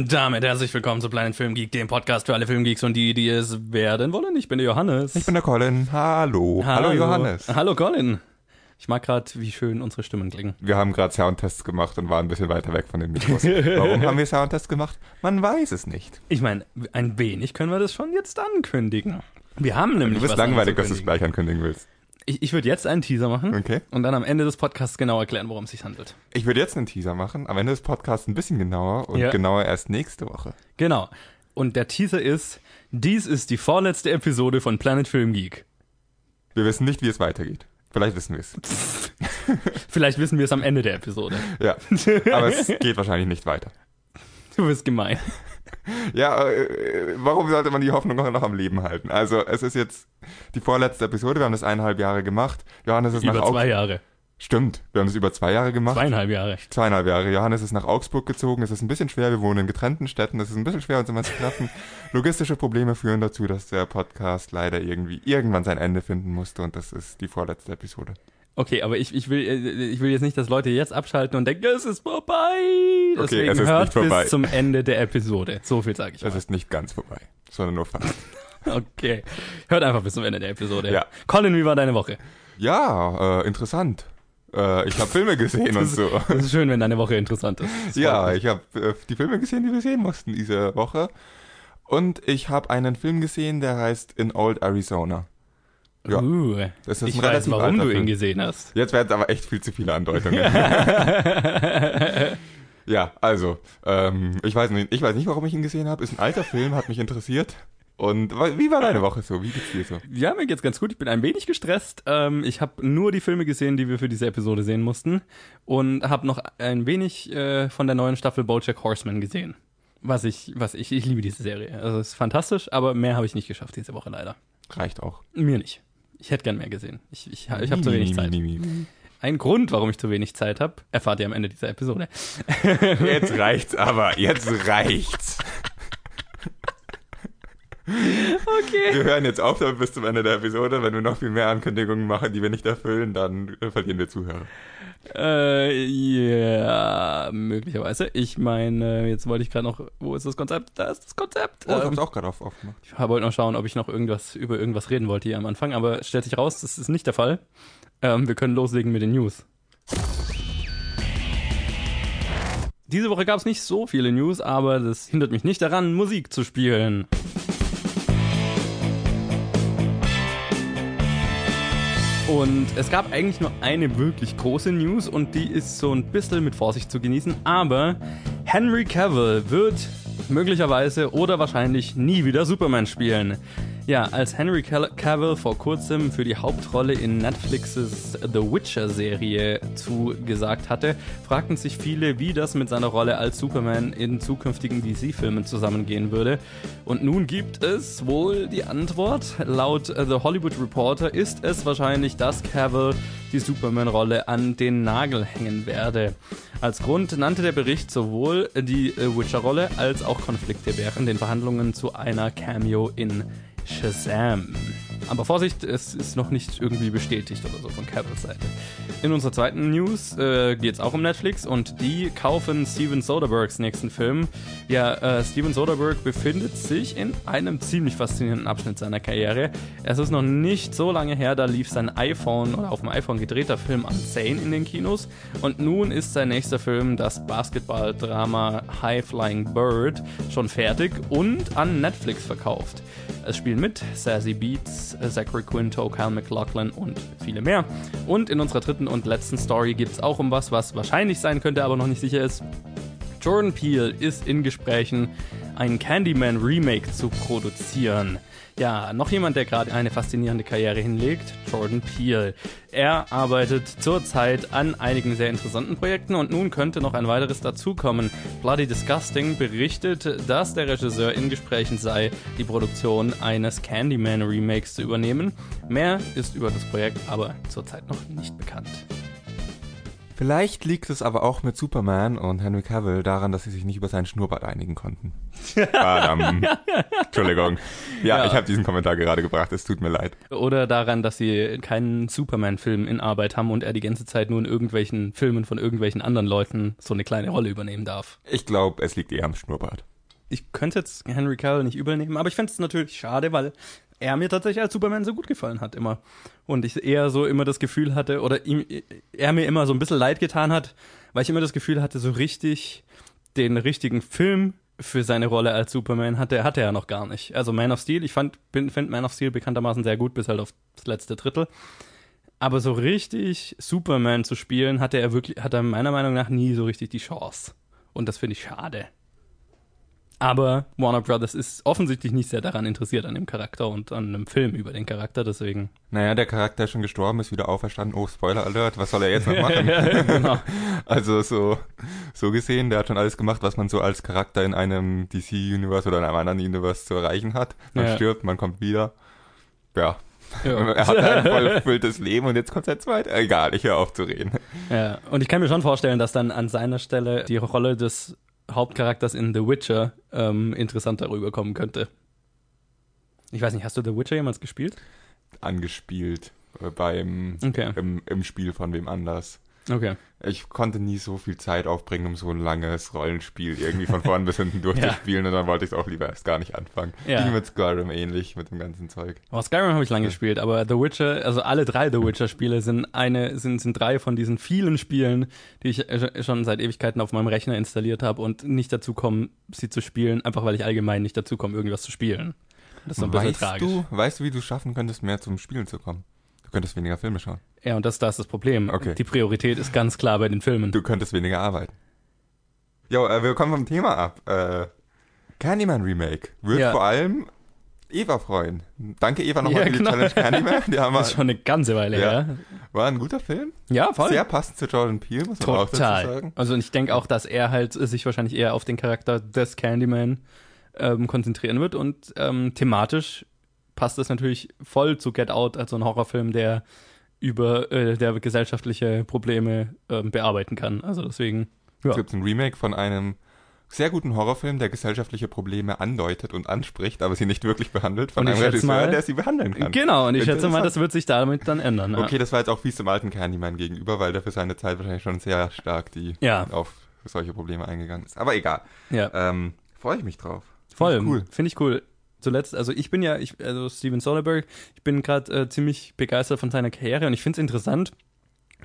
Und damit herzlich willkommen zu Planet Film Geek, dem Podcast für alle Filmgeeks und die, die es werden wollen. Ich bin der Johannes. Ich bin der Colin. Hallo. Hallo, Johannes. Hallo Colin. Ich mag gerade, wie schön unsere Stimmen klingen. Wir haben gerade Soundtests gemacht und waren ein bisschen weiter weg von den Mikros. Warum haben wir Soundtests gemacht? Man weiß es nicht. Ich meine, ein wenig können wir das schon jetzt ankündigen. Wir haben nämlich. Du bist langweilig, dass du es gleich ankündigen willst. Ich, ich würde jetzt einen Teaser machen Okay. und dann am Ende des Podcasts genau erklären, worum es sich handelt. Ich würde jetzt einen Teaser machen, am Ende des Podcasts ein bisschen genauer und Ja. genauer erst nächste Woche. Genau. Und der Teaser ist, dies ist die vorletzte Episode von Planet Film Geek. Wir wissen nicht, wie es weitergeht. Vielleicht wissen wir es. Vielleicht wissen wir es am Ende der Episode. Ja. Aber es geht wahrscheinlich nicht weiter. Du bist gemein. Ja, äh, warum sollte man die Hoffnung noch am Leben halten? Also, es ist jetzt die vorletzte Episode. Wir haben das eineinhalb Jahre gemacht. Johannes ist Über nach zwei Augsburg. Jahre. Stimmt. Wir haben das über zwei Jahre gemacht. Zweieinhalb Jahre. Zweieinhalb Jahre. Johannes ist nach Augsburg gezogen. Es ist ein bisschen schwer. Wir wohnen in getrennten Städten. Es ist ein bisschen schwer, uns immer zu treffen. Logistische Probleme führen dazu, dass der Podcast leider irgendwie irgendwann sein Ende finden musste. Und das ist die vorletzte Episode. Okay, aber ich, ich, will, äh, ich will jetzt nicht, dass Leute jetzt abschalten und denken, es ist vorbei. Deswegen es ist hört nicht vorbei. bis zum Ende der Episode. So viel sage ich Es mal. ist nicht ganz vorbei, sondern nur fast. Okay. Hört einfach bis zum Ende der Episode. Ja. Colin, wie war deine Woche? Ja, äh, interessant. Äh, ich habe Filme gesehen und so. Es ist schön, wenn deine Woche interessant ist. Das Ja, ich habe äh, die Filme gesehen, die wir sehen mussten diese Woche. Und ich habe einen Film gesehen, der heißt In Old Arizona. Ja, Uh, das ist ich ein weiß, warum du ihn gesehen hast. Jetzt werden es aber echt viel zu viele Andeutungen. ja, also, ähm, ich, weiß nicht, ich weiß nicht, warum ich ihn gesehen habe. Ist ein alter Film, hat mich interessiert. Und wie war deine Woche so? Wie geht's dir so? Ja, mir geht's ganz gut. Ich bin ein wenig gestresst. Ähm, ich habe nur die Filme gesehen, die wir für diese Episode sehen mussten. Und habe noch ein wenig äh, von der neuen Staffel Bojack Horseman gesehen. Was ich, was ich, ich liebe diese Serie. Also es ist fantastisch, aber mehr habe ich nicht geschafft diese Woche leider. Reicht auch. Mir nicht. Ich hätte gern mehr gesehen. Ich, ich, ich habe zu wenig Zeit. Ein Grund, warum ich zu wenig Zeit habe, erfahrt ihr am Ende dieser Episode. Jetzt reicht's aber, jetzt reicht's. Okay. Wir hören jetzt auf damit bis zum Ende der Episode. Wenn wir noch viel mehr Ankündigungen machen, die wir nicht erfüllen, dann äh, verlieren wir Zuhörer. Äh, ja, möglicherweise. Ich meine, jetzt wollte ich gerade noch, wo ist das Konzept? Da ist das Konzept. Oh, ich Ähm, hab's auch gerade auf, aufgemacht. Ich wollte noch schauen, ob ich noch irgendwas über irgendwas reden wollte hier am Anfang, aber stellt sich raus, das ist nicht der Fall. Ähm, wir können loslegen mit den News. Diese Woche gab es nicht so viele News, aber das hindert mich nicht daran, Musik zu spielen. Und es gab eigentlich nur eine wirklich große News und die ist so ein bisschen mit Vorsicht zu genießen, aber Henry Cavill wird möglicherweise oder wahrscheinlich nie wieder Superman spielen. Ja, als Henry Cavill vor kurzem für die Hauptrolle in Netflixes The Witcher Serie zugesagt hatte, fragten sich viele, wie das mit seiner Rolle als Superman in zukünftigen DC-Filmen zusammengehen würde. Und nun gibt es wohl die Antwort. Laut The Hollywood Reporter ist es wahrscheinlich, dass Cavill die Superman-Rolle an den Nagel hängen werde. Als Grund nannte der Bericht sowohl die äh, Witcher-Rolle als auch Konflikte während den Verhandlungen zu einer Cameo in Shazam. Aber Vorsicht, es ist noch nicht irgendwie bestätigt oder so von Cavills Seite. In unserer zweiten News äh, geht es auch um Netflix und die kaufen Steven Soderberghs nächsten Film. Ja, äh, Steven Soderbergh befindet sich in einem ziemlich faszinierenden Abschnitt seiner Karriere. Es ist noch nicht so lange her, da lief sein iPhone oder auf dem iPhone gedrehter Film Unsane in den Kinos und nun ist sein nächster Film, das Basketball-Drama High Flying Bird, schon fertig und an Netflix verkauft. Es spielen mit Sassy Beats, Zachary Quinto, Kyle McLaughlin und viele mehr. Und in unserer dritten und letzten Story geht es auch um was, was wahrscheinlich sein könnte, aber noch nicht sicher ist. Jordan Peele ist in Gesprächen, ein Candyman Remake zu produzieren. Ja, noch jemand, der gerade eine faszinierende Karriere hinlegt, Jordan Peele. Er arbeitet zurzeit an einigen sehr interessanten Projekten und nun könnte noch ein weiteres dazukommen. Bloody Disgusting berichtet, dass der Regisseur in Gesprächen sei, die Produktion eines Candyman Remakes zu übernehmen. Mehr ist über das Projekt aber zurzeit noch nicht bekannt. Vielleicht liegt es aber auch mit Superman und Henry Cavill daran, dass sie sich nicht über seinen Schnurrbart einigen konnten. Badam. Entschuldigung. Ja, Ja. ich habe diesen Kommentar gerade gebracht, es tut mir leid. Oder daran, dass sie keinen Superman-Film in Arbeit haben und er die ganze Zeit nur in irgendwelchen Filmen von irgendwelchen anderen Leuten so eine kleine Rolle übernehmen darf. Ich glaube, es liegt eher am Schnurrbart. Ich könnte jetzt Henry Cavill nicht übel nehmen, aber ich fände es natürlich schade, weil er mir tatsächlich als Superman so gut gefallen hat immer. Und ich eher so immer das Gefühl hatte, oder ihm, er mir immer so ein bisschen leid getan hat, weil ich immer das Gefühl hatte, so richtig den richtigen Film für seine Rolle als Superman hatte, hatte er noch gar nicht. Also Man of Steel, ich fand, bin, finde Man of Steel bekanntermaßen sehr gut, bis halt auf das letzte Drittel. Aber so richtig Superman zu spielen, hatte er wirklich, hat er meiner Meinung nach nie so richtig die Chance. Und das finde ich schade. Aber Warner Brothers ist offensichtlich nicht sehr daran interessiert an dem Charakter und an einem Film über den Charakter, deswegen. Naja, der Charakter ist schon gestorben, ist wieder auferstanden. Oh, Spoiler Alert, was soll er jetzt noch machen? genau. Also so, so gesehen, der hat schon alles gemacht, was man so als Charakter in einem DC-Universe oder in einem anderen Universe zu erreichen hat. Man Ja. stirbt, man kommt wieder. Ja. Er hat ein voll erfülltes Leben und jetzt kommt sein zweit. Egal, ich höre auf zu reden. Ja, und ich kann mir schon vorstellen, dass dann an seiner Stelle die Rolle des Hauptcharakters in The Witcher ähm, interessanter rüberkommen könnte. Ich weiß nicht, hast du The Witcher jemals gespielt? Angespielt äh, beim Okay, im, im Spiel von wem anders. Okay. Ich konnte nie so viel Zeit aufbringen, um so ein langes Rollenspiel irgendwie von vorn bis hinten durchzuspielen und dann wollte ich es auch lieber erst gar nicht anfangen. Ja. Ging mit Skyrim ähnlich, mit dem ganzen Zeug. Oh, Skyrim habe ich lange gespielt, aber The Witcher, also alle drei The Witcher-Spiele sind eine, sind, sind drei von diesen vielen Spielen, die ich äh, schon seit Ewigkeiten auf meinem Rechner installiert habe und nicht dazu komme, sie zu spielen, einfach weil ich allgemein nicht dazu komme, irgendwas zu spielen. Das ist so ein bisschen weißt tragisch. du, weißt du, wie du schaffen könntest, mehr zum Spielen zu kommen? Du könntest weniger Filme schauen. Ja, und das, das ist das Problem. Okay. Die Priorität ist ganz klar bei den Filmen. Du könntest weniger arbeiten. Jo, äh, wir kommen vom Thema ab. Äh, Candyman Remake wird Ja. vor allem Eva freuen. Danke Eva nochmal Ja, für die genau. Challenge Candyman. Die haben Das ist wir, schon eine ganze Weile Ja. her. war ein guter Film. Ja, voll. Sehr passend zu Jordan Peele, muss man auch dazu Total. sagen. Also und ich denke auch, dass er halt sich wahrscheinlich eher auf den Charakter des Candyman ähm, konzentrieren wird und ähm, thematisch passt das natürlich voll zu Get Out, also ein Horrorfilm, der über äh, der gesellschaftliche Probleme ähm, bearbeiten kann. Also deswegen, ja. Es gibt ein Remake von einem sehr guten Horrorfilm, der gesellschaftliche Probleme andeutet und anspricht, aber sie nicht wirklich behandelt, von einem Regisseur, mal- der sie behandeln kann. Genau, und ich schätze mal, das wird sich damit dann ändern. Ja. Okay, das war jetzt auch fies dem alten Candyman gegenüber, weil der für seine Zeit wahrscheinlich schon sehr stark die Ja. auf solche Probleme eingegangen ist. Aber egal. Ja. Ähm, Freue ich mich drauf. Voll, Finde ich Cool. Finde ich cool. Zuletzt, also ich bin ja, ich, also Steven Soderbergh, ich bin gerade äh, ziemlich begeistert von seiner Karriere und ich finde es interessant,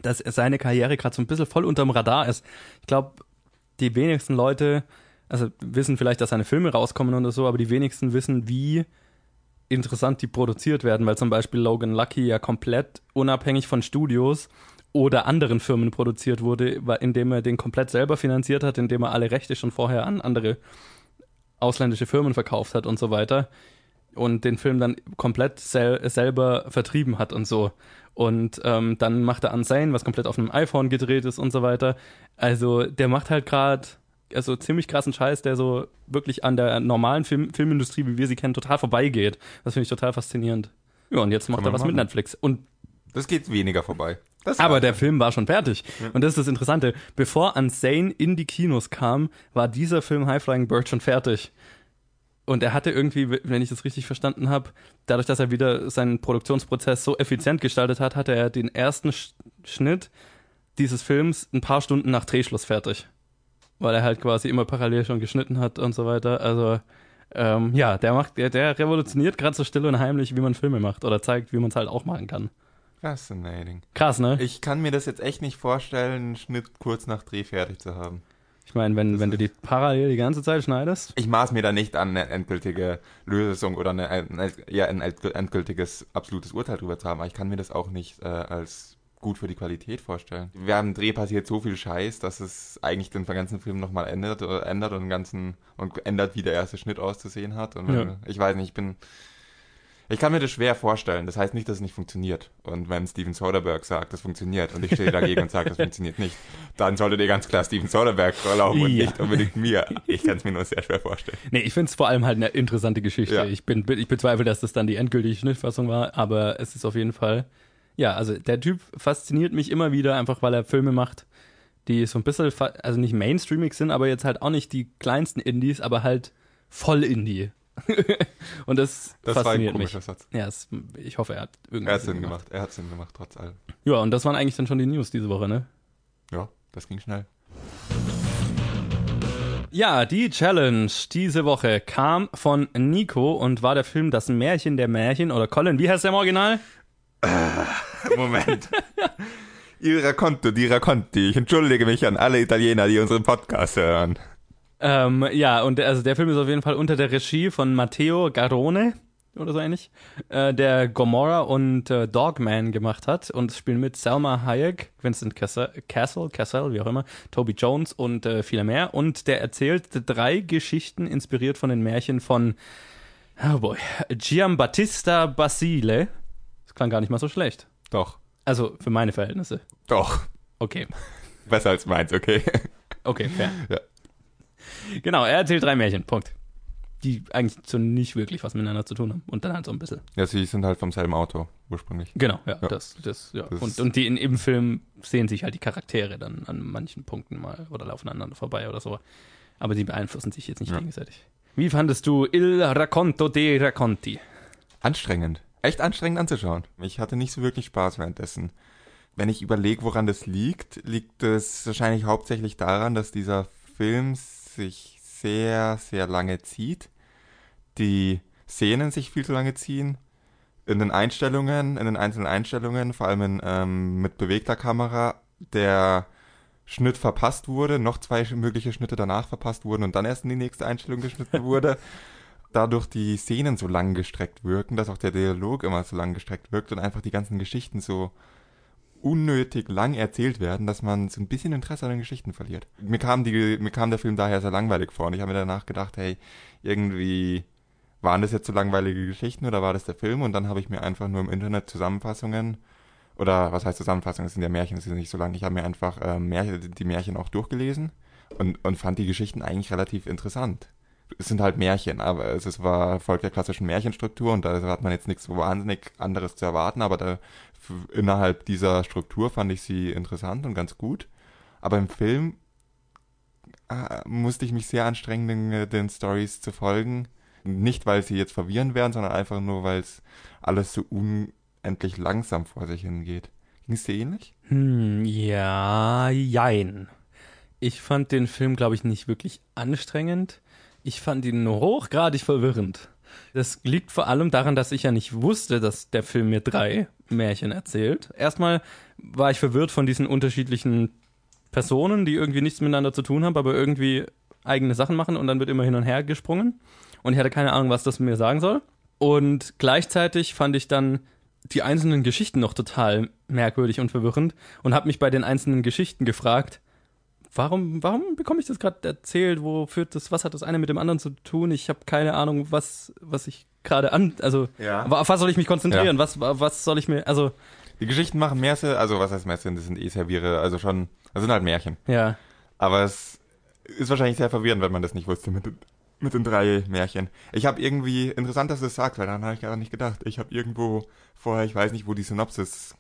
dass seine Karriere gerade so ein bisschen voll unterm Radar ist. Ich glaube, die wenigsten Leute, also wissen vielleicht, dass seine Filme rauskommen oder so, aber die wenigsten wissen, wie interessant die produziert werden, weil zum Beispiel Logan Lucky ja komplett unabhängig von Studios oder anderen Firmen produziert wurde, indem er den komplett selber finanziert hat, indem er alle Rechte schon vorher an andere ausländische Firmen verkauft hat und so weiter und den Film dann komplett sel selber vertrieben hat und so. Und ähm, dann macht er Unsane, was komplett auf einem iPhone gedreht ist und so weiter. Also der macht halt gerade also ziemlich krassen Scheiß, der so wirklich an der normalen Film Filmindustrie, wie wir sie kennen, total vorbeigeht. Das finde ich total faszinierend. Ja, und jetzt macht Kann er was mit machen. Netflix. Und Das geht weniger vorbei. Das aber der Film war schon fertig. Und das ist das Interessante. Bevor Unsane in die Kinos kam, war dieser Film High Flying Bird schon fertig. Und er hatte irgendwie, wenn ich das richtig verstanden habe, dadurch, dass er wieder seinen Produktionsprozess so effizient gestaltet hat, hatte er den ersten Sch Schnitt dieses Films ein paar Stunden nach Drehschluss fertig. Weil er halt quasi immer parallel schon geschnitten hat und so weiter. Also, ähm, ja, der macht, der, der revolutioniert gerade so still und heimlich, wie man Filme macht oder zeigt, wie man es halt auch machen kann. Fascinating. Krass, ne? Ich kann mir das jetzt echt nicht vorstellen, einen Schnitt kurz nach Dreh fertig zu haben. Ich meine, wenn, wenn du die parallel die ganze Zeit schneidest. Ich maß mir da nicht an, eine endgültige Lösung oder eine, ein, ja, ein endgültiges, absolutes Urteil drüber zu haben, aber ich kann mir das auch nicht äh, als gut für die Qualität vorstellen. Während dem Dreh passiert so viel Scheiß, dass es eigentlich den ganzen Film nochmal ändert, oder ändert und den ganzen und ändert, wie der erste Schnitt auszusehen hat. Und Ja. ich weiß nicht, ich bin. Ich kann mir das schwer vorstellen. Das heißt nicht, dass es nicht funktioniert. Und wenn Steven Soderbergh sagt, das funktioniert und ich stehe dagegen und sage, das funktioniert nicht, dann solltet ihr ganz klar Steven Soderbergh erlauben und Ja. nicht unbedingt mir. Ich kann es mir nur sehr schwer vorstellen. Nee, ich finde es vor allem halt eine interessante Geschichte. Ja. Ich, bin, ich bezweifle, dass das dann die endgültige Schnittfassung war, aber es ist auf jeden Fall. Ja, also der Typ fasziniert mich immer wieder, einfach weil er Filme macht, die so ein bisschen, also nicht mainstreamig sind, aber jetzt halt auch nicht die kleinsten Indies, aber halt voll Indie. Und das, Das war ein fasziniert mich. komischer Satz. Ja, es, ich hoffe, er hat Er irgendwas hat Sinn gemacht. Er hat Sinn gemacht, trotz allem. Ja, und das waren eigentlich dann schon die News diese Woche, ne? Ja, das ging schnell. Ja, die Challenge diese Woche kam von Nico und war der Film Das Märchen der Märchen oder Colin, wie heißt der im Original? Moment. Il racconto di racconti. Ich entschuldige mich an alle Italiener, die unseren Podcast hören. Ähm, ja, und der- also der Film ist auf jeden Fall unter der Regie von Matteo Garrone oder so ähnlich, äh, der Gomorra und äh, Dogman gemacht hat und spielen mit Selma Hayek, Vincent Cassel, Castle, Cassel, wie auch immer, Toby Jones und äh, viele mehr und der erzählt drei Geschichten inspiriert von den Märchen von oh boy, Giambattista Basile. Das klang gar nicht mal so schlecht. Doch, Also für meine Verhältnisse. doch. Okay. Besser als meins, okay. Okay, fair. Ja. Genau, er erzählt drei Märchen, Punkt. Die eigentlich so nicht wirklich was miteinander zu tun haben. Und dann halt so ein bisschen. Ja, sie sind halt vom selben Auto, ursprünglich. Genau, ja. Ja. Das, das, ja. Das und, und die in, im Film sehen sich halt die Charaktere dann an manchen Punkten mal oder laufen aneinander vorbei oder so. Aber die beeinflussen sich jetzt nicht Ja. gegenseitig. Wie fandest du Il Racconto dei Racconti? Anstrengend. Echt anstrengend anzuschauen. Ich hatte nicht so wirklich Spaß währenddessen. Wenn ich überlege, woran das liegt, liegt es wahrscheinlich hauptsächlich daran, dass dieser Film sich sehr, sehr lange zieht. Die Szenen sich viel zu lange ziehen. In den Einstellungen, in den einzelnen Einstellungen, vor allem in, ähm, mit bewegter Kamera, der Schnitt verpasst wurde, noch zwei mögliche Schnitte danach verpasst wurden und dann erst in die nächste Einstellung geschnitten wurde dadurch die Szenen so lang gestreckt wirken, dass auch der Dialog immer so lang gestreckt wirkt und einfach die ganzen Geschichten so unnötig lang erzählt werden, dass man so ein bisschen Interesse an den Geschichten verliert. Mir kam, die, mir kam der Film daher sehr langweilig vor und ich habe mir danach gedacht, hey, irgendwie waren das jetzt so langweilige Geschichten oder war das der Film? Und dann habe ich mir einfach nur im Internet Zusammenfassungen oder was heißt Zusammenfassungen? Es sind ja Märchen, es ist nicht so lang. Ich habe mir einfach ähm, Märchen, die Märchen auch durchgelesen und, und fand die Geschichten eigentlich relativ interessant es sind halt Märchen, aber es ist, war Volk der klassischen Märchenstruktur und da hat man jetzt nichts wahnsinnig anderes zu erwarten, aber da, innerhalb dieser Struktur fand ich sie interessant und ganz gut. Aber im Film äh, musste ich mich sehr anstrengen, den, äh, den Stories zu folgen. Nicht, weil sie jetzt verwirrend wären, sondern einfach nur, weil es alles so unendlich langsam vor sich hingeht. Ging es dir ähnlich? Hm, ja, jein. Ich fand den Film, glaube ich, nicht wirklich anstrengend. Ich fand ihn hochgradig verwirrend. Das liegt vor allem daran, dass ich ja nicht wusste, dass der Film mir drei Märchen erzählt. Erstmal war ich verwirrt von diesen unterschiedlichen Personen, die irgendwie nichts miteinander zu tun haben, aber irgendwie eigene Sachen machen und dann wird immer hin und her gesprungen. Und ich hatte keine Ahnung, was das mir sagen soll. Und gleichzeitig fand ich dann die einzelnen Geschichten noch total merkwürdig und verwirrend und habe mich bei den einzelnen Geschichten gefragt, warum, warum bekomme ich das gerade erzählt? Wo führt das, was hat das eine mit dem anderen zu tun? Ich habe keine Ahnung, was, was ich gerade an, also Ja. auf was soll ich mich konzentrieren? Was, was soll ich mir, also Die Geschichten machen mehr Sinn, also was heißt mehr Sinn, das sind eh Serviere, also schon, das sind halt Märchen. ja, Aber es ist wahrscheinlich sehr verwirrend, wenn man das nicht wusste mit, den- mit den drei Märchen. Ich habe irgendwie, interessant, dass du das sagst, weil daran habe ich gar nicht gedacht. Ich habe irgendwo vorher, ich weiß nicht, wo die Synopsis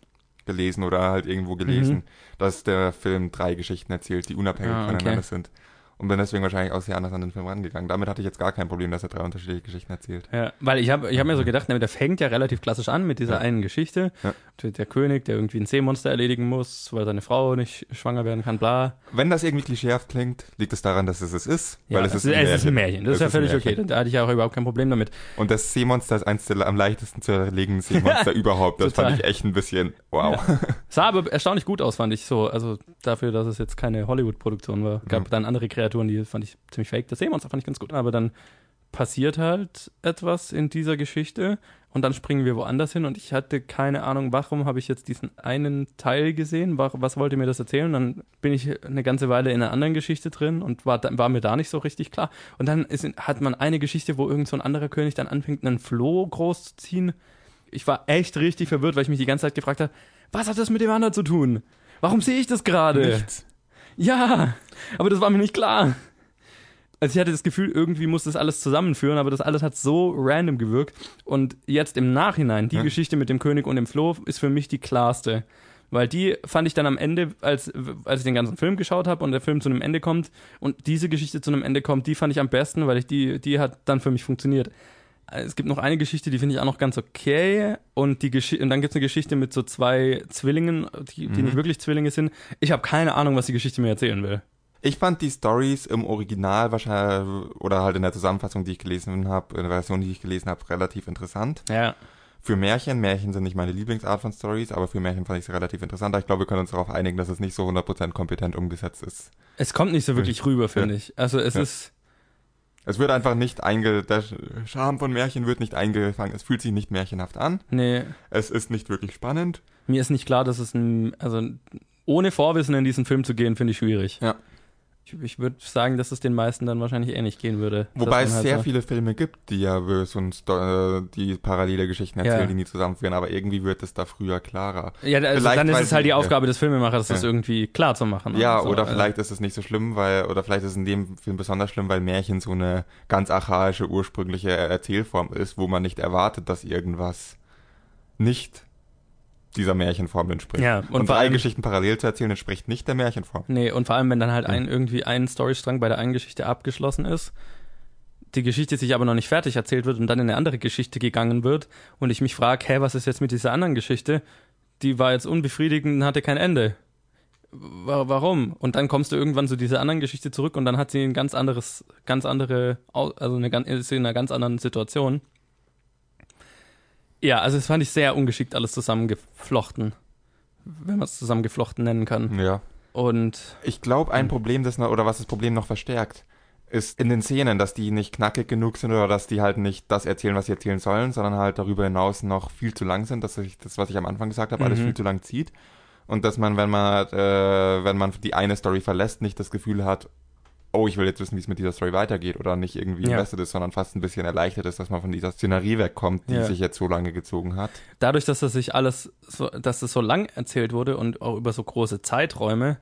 gelesen oder halt irgendwo gelesen, Mhm. dass der Film drei Geschichten erzählt, die unabhängig Ah, okay. voneinander sind. Und bin deswegen wahrscheinlich auch sehr anders an den Film rangegangen. Damit hatte ich jetzt gar kein Problem, dass er drei unterschiedliche Geschichten erzählt. Ja, weil ich habe ich hab mir so gedacht, ne, der fängt ja relativ klassisch an mit dieser Ja. einen Geschichte. Ja. Der, König, der irgendwie ein Seemonster erledigen muss, weil seine Frau nicht schwanger werden kann, bla. Wenn das irgendwie klischeehaft klingt, liegt es daran, dass es es ist, Ja, weil es ist es ein ist Märchen. ein Märchen. Das Es ist ja völlig okay. Da hatte ich ja auch überhaupt kein Problem damit. Und das Seemonster ist eins der am leichtesten zu erlegenden Seemonster überhaupt. Das Total. fand ich echt ein bisschen, wow. Sah aber erstaunlich gut aus, fand ich so. Also dafür, dass es jetzt keine Hollywood-Produktion war. Gab Mhm. dann andere Kreaturen, die fand ich ziemlich fake. Das Seemonster fand ich ganz gut. Aber dann passiert halt etwas in dieser Geschichte und dann springen wir woanders hin und ich hatte keine Ahnung, warum habe ich jetzt diesen einen Teil gesehen, Wa- was wollte mir das erzählen? Dann bin ich eine ganze Weile in einer anderen Geschichte drin und war, war mir da nicht so richtig klar. Und dann ist, hat man eine Geschichte, wo irgend so ein anderer König dann anfängt, einen Floh groß zu ziehen. Ich war echt richtig verwirrt, weil ich mich die ganze Zeit gefragt habe, was hat das mit dem anderen zu tun? Warum sehe ich das gerade? Nichts. Ja, aber das war mir nicht klar. Also ich hatte das Gefühl, irgendwie muss das alles zusammenführen, aber das alles hat so random gewirkt. Und jetzt im Nachhinein, die Ja. Geschichte mit dem König und dem Floh ist für mich die klarste. Weil die fand ich dann am Ende, als, als ich den ganzen Film geschaut habe und der Film zu einem Ende kommt und diese Geschichte zu einem Ende kommt, die fand ich am besten, weil ich die, die hat dann für mich funktioniert. Es gibt noch eine Geschichte, die finde ich auch noch ganz okay. Und, die Gesch und dann gibt es eine Geschichte mit so zwei Zwillingen, die, die Mhm. nicht wirklich Zwillinge sind. Ich habe keine Ahnung, was die Geschichte mir erzählen will. Ich fand die Stories im Original wahrscheinlich oder halt in der Zusammenfassung, die ich gelesen habe, in der Version, die ich gelesen habe, relativ interessant. Ja. Für Märchen, Märchen sind nicht meine Lieblingsart von Stories, aber für Märchen fand ich sie relativ interessant. Ich glaube, wir können uns darauf einigen, dass es nicht so 100% kompetent umgesetzt ist. Es kommt nicht so wirklich rüber, finde ich. Also es Ja. ist. Es wird einfach nicht einge... Der Charme von Märchen wird nicht eingefangen. Es fühlt sich nicht märchenhaft an. Nee, Es ist nicht wirklich spannend. mir ist nicht klar, dass es ein. Also ohne Vorwissen in diesen Film zu gehen, finde ich schwierig. Ja. Ich, ich würde sagen, dass es den meisten dann wahrscheinlich ähnlich gehen würde. Wobei es halt sehr so- viele Filme gibt, die ja Sto- äh, die parallele Geschichten erzählen, Ja. die nie zusammenführen, aber irgendwie wird es da früher klarer. Ja, also Vielleicht, dann ist es halt die Aufgabe des Filmemachers, das Ja. irgendwie klar zu machen. ne? Ja, So, oder äh, vielleicht ist es nicht so schlimm, weil, oder vielleicht ist es in dem Film besonders schlimm, weil Märchen so eine ganz archaische, ursprüngliche Erzählform ist, wo man nicht erwartet, dass irgendwas nicht dieser Märchenform entspricht. Ja, und, und drei allem- Geschichten parallel zu erzählen, entspricht nicht der Märchenform. Nee, und vor allem, wenn dann halt ein irgendwie ein Storystrang bei der einen Geschichte abgeschlossen ist, die Geschichte sich aber noch nicht fertig erzählt wird und dann in eine andere Geschichte gegangen wird und ich mich frage, hä, was ist jetzt mit dieser anderen Geschichte? Die war jetzt unbefriedigend und hatte kein Ende. Wa- Warum? Und dann kommst du irgendwann zu dieser anderen Geschichte zurück und dann hat sie ein ganz anderes, ganz andere, also eine, ganz- ist sie in einer ganz anderen Situation. Ja, also das fand ich sehr ungeschickt alles zusammengeflochten, wenn man es zusammengeflochten nennen kann. Ja. Und Ich glaube, Hm. ein Problem, das noch, oder was das Problem noch verstärkt, ist in den Szenen, dass die nicht knackig genug sind oder dass die halt nicht das erzählen, was sie erzählen sollen, sondern halt darüber hinaus noch viel zu lang sind, dass sich das, was ich am Anfang gesagt habe, alles Mhm. viel zu lang zieht. Und dass man, wenn man, äh, wenn man die eine Story verlässt, nicht das Gefühl hat, oh, ich will jetzt wissen, wie es mit dieser Story weitergeht oder nicht irgendwie Ja. invested ist, sondern fast ein bisschen erleichtert ist, dass man von dieser Szenerie wegkommt, die Ja. sich jetzt so lange gezogen hat. dadurch, dass das sich alles, so, dass es so lang erzählt wurde und auch über so große Zeiträume,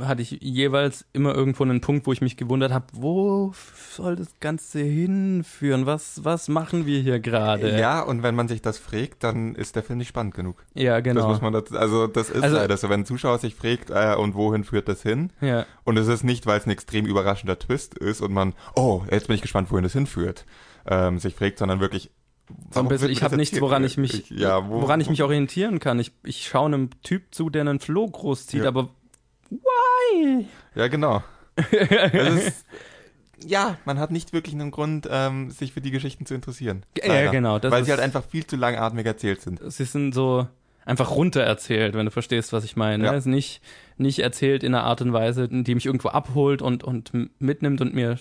hatte ich jeweils immer irgendwo einen Punkt, wo ich mich gewundert habe, wo soll das Ganze hinführen? Was, was machen wir hier gerade? Ja, und wenn man sich das fragt, dann ist der Film nicht spannend genug. ja, genau. Das muss man dazu, also das ist Also- leider so, wenn ein Zuschauer sich fragt, äh, und wohin führt das hin? ja. Und es ist nicht, weil es ein extrem überraschender Twist ist und man, oh, jetzt bin ich gespannt, wohin das hinführt, ähm, sich fragt, sondern wirklich, So ein bisschen, ich habe nichts, woran ich mich, ja, wo, woran ich mich orientieren kann. Ich, ich schaue einem Typ zu, der einen Floh großzieht, Ja. aber why? Ja, genau. ist, ja, man hat nicht wirklich einen Grund, ähm, sich für die Geschichten zu interessieren. Ja, Leider. genau, das Weil ist- sie halt einfach viel zu langatmig erzählt sind. sie sind so einfach runtererzählt, wenn du verstehst, was ich meine. Ja. Es ist nicht, nicht erzählt in einer Art und Weise, die mich irgendwo abholt und, und mitnimmt und mir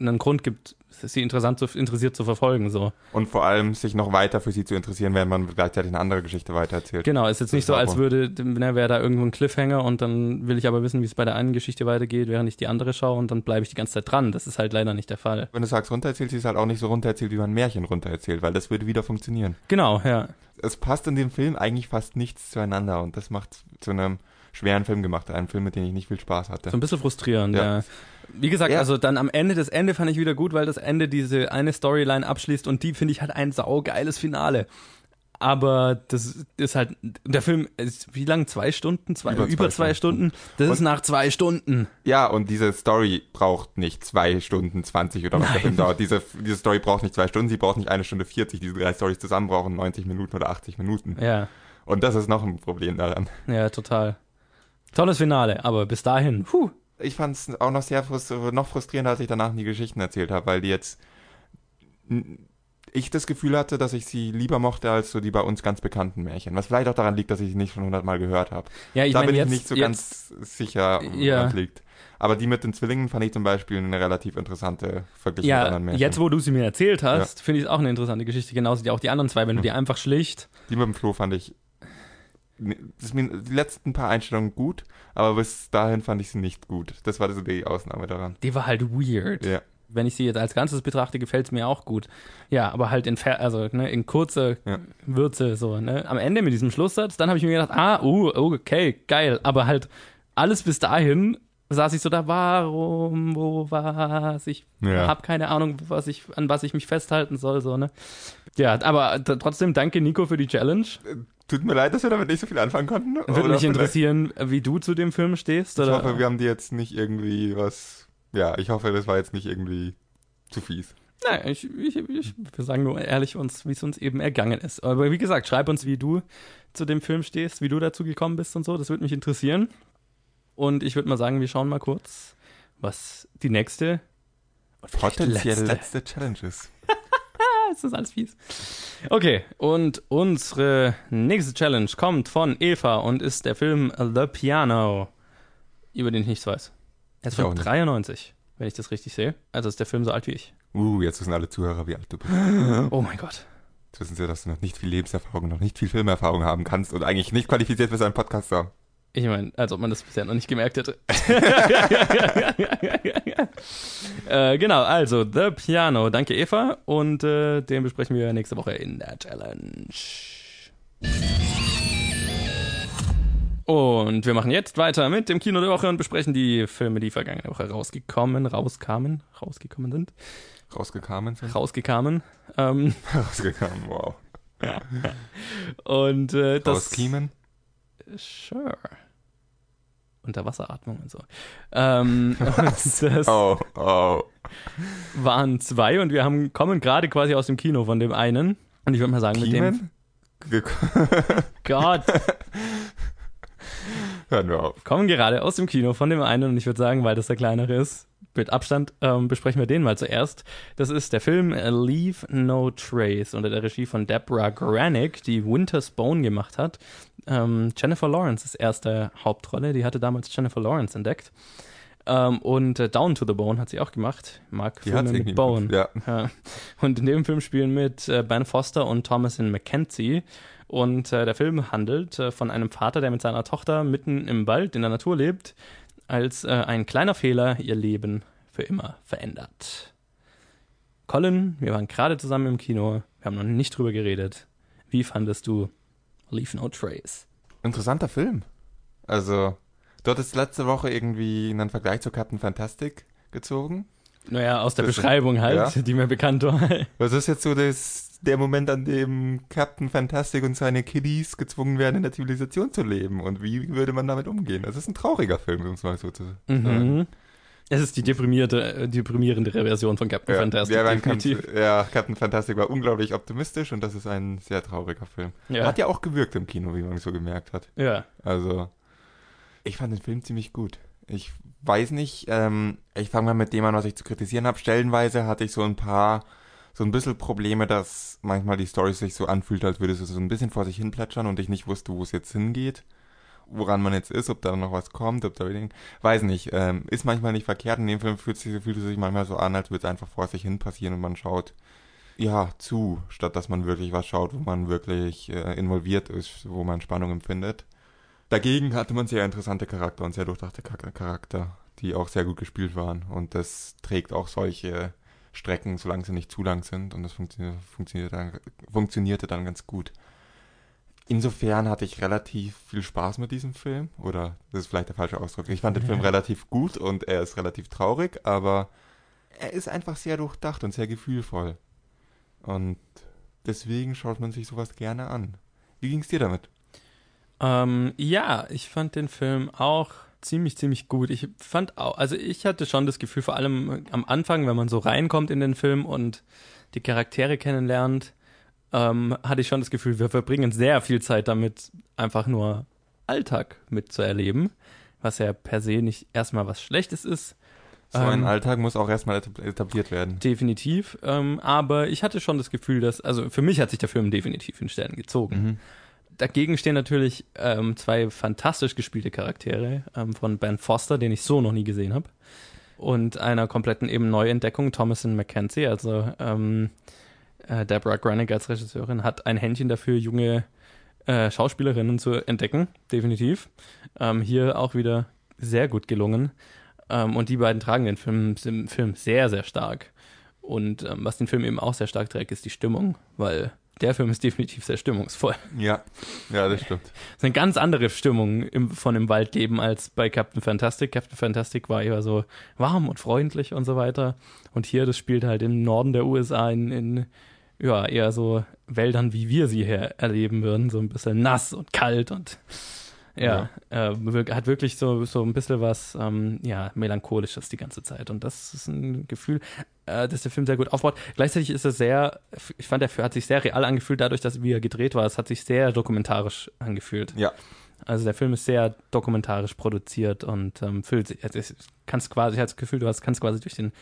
einen Grund gibt, sie interessant zu, interessiert zu verfolgen. So. Und vor allem sich noch weiter für sie zu interessieren, wenn man gleichzeitig eine andere Geschichte weitererzählt. Genau, ist jetzt Das nicht so, als würde, ne, wäre da irgendwo ein Cliffhanger und dann will ich aber wissen, wie es bei der einen Geschichte weitergeht, während ich die andere schaue und dann bleibe ich die ganze Zeit dran. Das ist halt leider nicht der Fall. Wenn du sagst runtererzählt, sie ist halt auch nicht so runtererzählt, wie man Märchen runtererzählt, weil das würde wieder funktionieren. Genau, ja. es passt in dem Film eigentlich fast nichts zueinander und das macht zu einem schweren Film gemacht, einem Film, mit dem ich nicht viel Spaß hatte. So ein bisschen frustrierend, ja. Ja. Wie gesagt, Ja. also dann am Ende, das Ende fand ich wieder gut, weil das Ende diese eine Storyline abschließt und die finde ich halt ein saugeiles Finale. Aber das ist halt, der Film ist wie lang? Zwei Stunden? Zwei, über, Über zwei zwei Stunden? Das ist Und- nach zwei Stunden. Ja, und diese Story braucht nicht zwei Stunden 20 oder was der Nein. Film dauert. Diese, diese Story braucht nicht zwei Stunden, sie braucht nicht eine Stunde 40. Diese drei Stories zusammen brauchen 90 Minuten oder 80 Minuten. Ja, Und das ist noch ein Problem daran. ja, total. Tolles Finale, aber bis dahin, puh. Ich fand es auch noch sehr frustri noch frustrierender, als ich danach die Geschichten erzählt habe, weil die jetzt ich das Gefühl hatte, dass ich sie lieber mochte als so die bei uns ganz bekannten Märchen. Was vielleicht auch daran liegt, dass ich sie nicht schon hundertmal gehört habe. Ja, ich da meine bin jetzt, ich nicht so jetzt ganz sicher, Ja. es liegt. Aber die mit den Zwillingen fand ich zum Beispiel eine relativ interessante verglichen mit ja, anderen Märchen. jetzt wo du sie mir erzählt hast, finde ich es auch eine interessante Geschichte, genauso wie auch die anderen zwei, wenn du Hm. die einfach schlicht, Die mit dem Flo fand ich. Die letzten paar Einstellungen gut, aber bis dahin fand ich sie nicht gut. Das war so die Ausnahme daran. die war halt weird. Ja. wenn ich sie jetzt als Ganzes betrachte, gefällt es mir auch gut. Ja, aber halt in, also, ne, in kurzer Ja. Würze, so, ne? Am Ende mit diesem Schlusssatz, dann habe ich mir gedacht, ah, uh, okay, geil. Aber halt alles bis dahin saß ich so da, warum, wo was? Ich Ja. habe keine Ahnung, was ich, an was ich mich festhalten soll, so, ne? Ja, aber trotzdem danke Nico für die Challenge. Tut mir leid, dass wir damit nicht so viel anfangen konnten. Würde mich interessieren, wie du zu dem Film stehst. Ich Oder? hoffe, wir haben dir jetzt nicht irgendwie was. Ja, ich hoffe, das war jetzt nicht irgendwie zu fies. Nein, ich, ich, ich, wir sagen nur ehrlich, uns, wie es uns eben ergangen ist. Aber wie gesagt, schreib uns, wie du zu dem Film stehst, wie du dazu gekommen bist und so. Das würde mich interessieren. Und ich würde mal sagen, wir schauen mal kurz, was die nächste und Potenziell letzte- letzte Challenge ist. Es ist alles fies. Okay, und unsere nächste Challenge kommt von Eva und ist der Film The Piano, über den ich nichts weiß. Er ist von nicht. 93, wenn ich das richtig sehe. Also ist der Film so alt wie ich. Uh, jetzt wissen alle Zuhörer, wie alt du bist. Oh mein Gott. Jetzt wissen sie, dass du noch nicht viel Lebenserfahrung, noch nicht viel Filmerfahrung haben kannst und eigentlich nicht qualifiziert für so einen Podcast haben. Ich meine, als ob man das bisher noch nicht gemerkt hätte. äh, genau, also The Piano. Danke, Eva. Und äh, den besprechen wir nächste Woche in der Challenge. Und wir machen jetzt weiter mit dem Kino der Woche und besprechen die Filme, die vergangene Woche rausgekommen, rauskamen, rausgekommen sind, Rausgekamen sind? rausgekamen. Ähm, Rausgekommen, wow. und äh, das Rauskiemen? Sure. Unterwasseratmung und so. Ähm, das Oh, oh. waren zwei und wir haben, kommen gerade quasi aus dem Kino von dem einen. Und ich würde mal sagen, mit dem Kiemen? Gott, Hören wir auf. kommen gerade aus dem Kino von dem einen und ich würde sagen, weil das der kleinere ist, mit Abstand ähm, besprechen wir den mal zuerst. Das ist der Film äh, Leave No Trace unter der Regie von Deborah Granick, die Winter's Bone gemacht hat. Ähm, Jennifer Lawrence ist erste Hauptrolle, die hatte damals Jennifer Lawrence entdeckt. Ähm, und äh, Down to the Bone hat sie auch gemacht. Mag Die Filme mit Bone. Ja. Ja. Und in dem Film spielen mit äh, Ben Foster und Thomasin McKenzie. Und äh, der Film handelt äh, von einem Vater, der mit seiner Tochter mitten im Wald in der Natur lebt, als äh, ein kleiner Fehler ihr Leben für immer verändert. Colin, wir waren gerade zusammen im Kino, wir haben noch nicht drüber geredet. Wie fandest du Leave No Trace? Interessanter Film. Also, du hattest letzte Woche irgendwie einen Vergleich zu Captain Fantastic gezogen. Naja, aus der Das- Beschreibung halt, ja. die mir bekannt war. Was ist jetzt so das, der Moment, an dem Captain Fantastic und seine Kiddies gezwungen werden, in der Zivilisation zu leben? Und wie würde man damit umgehen? Das ist ein trauriger Film, um es mal so zu sagen. Mhm. Es ist die deprimierte, äh, deprimierendere Version von Captain Ja, Fantastic, ja, definitiv. Captain, ja, Captain Fantastic war unglaublich optimistisch und das ist ein sehr trauriger Film. Ja. Hat ja auch gewirkt im Kino, wie man so gemerkt hat. Ja. Also, ich fand den Film ziemlich gut. Ich weiß nicht, ähm, ich fange mal mit dem an, was ich zu kritisieren habe. Stellenweise hatte ich so ein paar, so ein bisschen Probleme, dass manchmal die Story sich so anfühlt, als würde es so ein bisschen vor sich hin plätschern und ich nicht wusste, wo es jetzt hingeht. Woran man jetzt ist, ob da noch was kommt, ob da weiß nicht, ähm, ist manchmal nicht verkehrt. In dem Film fühlt, sich, fühlt es sich manchmal so an, als würde es einfach vor sich hin passieren und man schaut, ja, zu, statt dass man wirklich was schaut, wo man wirklich äh, involviert ist, wo man Spannung empfindet. Dagegen hatte man sehr interessante Charakter und sehr durchdachte Char- Charakter, die auch sehr gut gespielt waren. Und das trägt auch solche Strecken, solange sie nicht zu lang sind. Und das funktioniert, funktioniert dann, funktionierte dann ganz gut. Insofern hatte ich relativ viel Spaß mit diesem Film. Oder das ist vielleicht der falsche Ausdruck. Ich fand den Film relativ gut und er ist relativ traurig, aber er ist einfach sehr durchdacht und sehr gefühlvoll. Und deswegen schaut man sich sowas gerne an. Wie ging's dir damit? Ähm, ja, ich fand den Film auch ziemlich, ziemlich gut. Ich fand auch, also ich hatte schon das Gefühl, vor allem am Anfang, wenn man so reinkommt in den Film und die Charaktere kennenlernt, ähm, hatte ich schon das Gefühl, wir verbringen sehr viel Zeit damit, einfach nur Alltag mitzuerleben, was ja per se nicht erstmal was Schlechtes ist. So ein Ähm, Alltag muss auch erstmal etab- etabliert werden. Definitiv. Ähm, aber ich hatte schon das Gefühl, dass, also für mich hat sich der Film definitiv in Sternen gezogen. Dagegen stehen natürlich ähm, zwei fantastisch gespielte Charaktere ähm, von Ben Foster, den ich so noch nie gesehen habe. Und einer kompletten eben Neuentdeckung, Thomasin McKenzie, also ähm, äh, Deborah Granick als Regisseurin, hat ein Händchen dafür, junge äh, Schauspielerinnen zu entdecken, definitiv. Ähm, hier auch wieder sehr gut gelungen. Ähm, und die beiden tragen den Film, den Film sehr, sehr stark. Und ähm, was den Film eben auch sehr stark trägt, ist die Stimmung, weil der Film ist definitiv sehr stimmungsvoll. Ja, ja, das stimmt. Es eine ganz andere Stimmung im, von dem Waldleben als bei Captain Fantastic. Captain Fantastic war eher so warm und freundlich und so weiter. Und hier, das spielt halt im Norden der USA in, in ja, eher so Wäldern, wie wir sie hier erleben würden. So ein bisschen nass und kalt und ja, Äh, hat wirklich so, so ein bisschen was ähm, ja, Melancholisches die ganze Zeit. Und das ist ein Gefühl, äh, dass der Film sehr gut aufbaut. Gleichzeitig ist er sehr, ich fand, der hat sich sehr real angefühlt, dadurch, dass wie er gedreht war. Es hat sich sehr dokumentarisch angefühlt. Ja. Also der Film ist sehr dokumentarisch produziert und ähm, füllt sich, also kannst quasi, ich hatte das Gefühl, du hast, kannst quasi durch den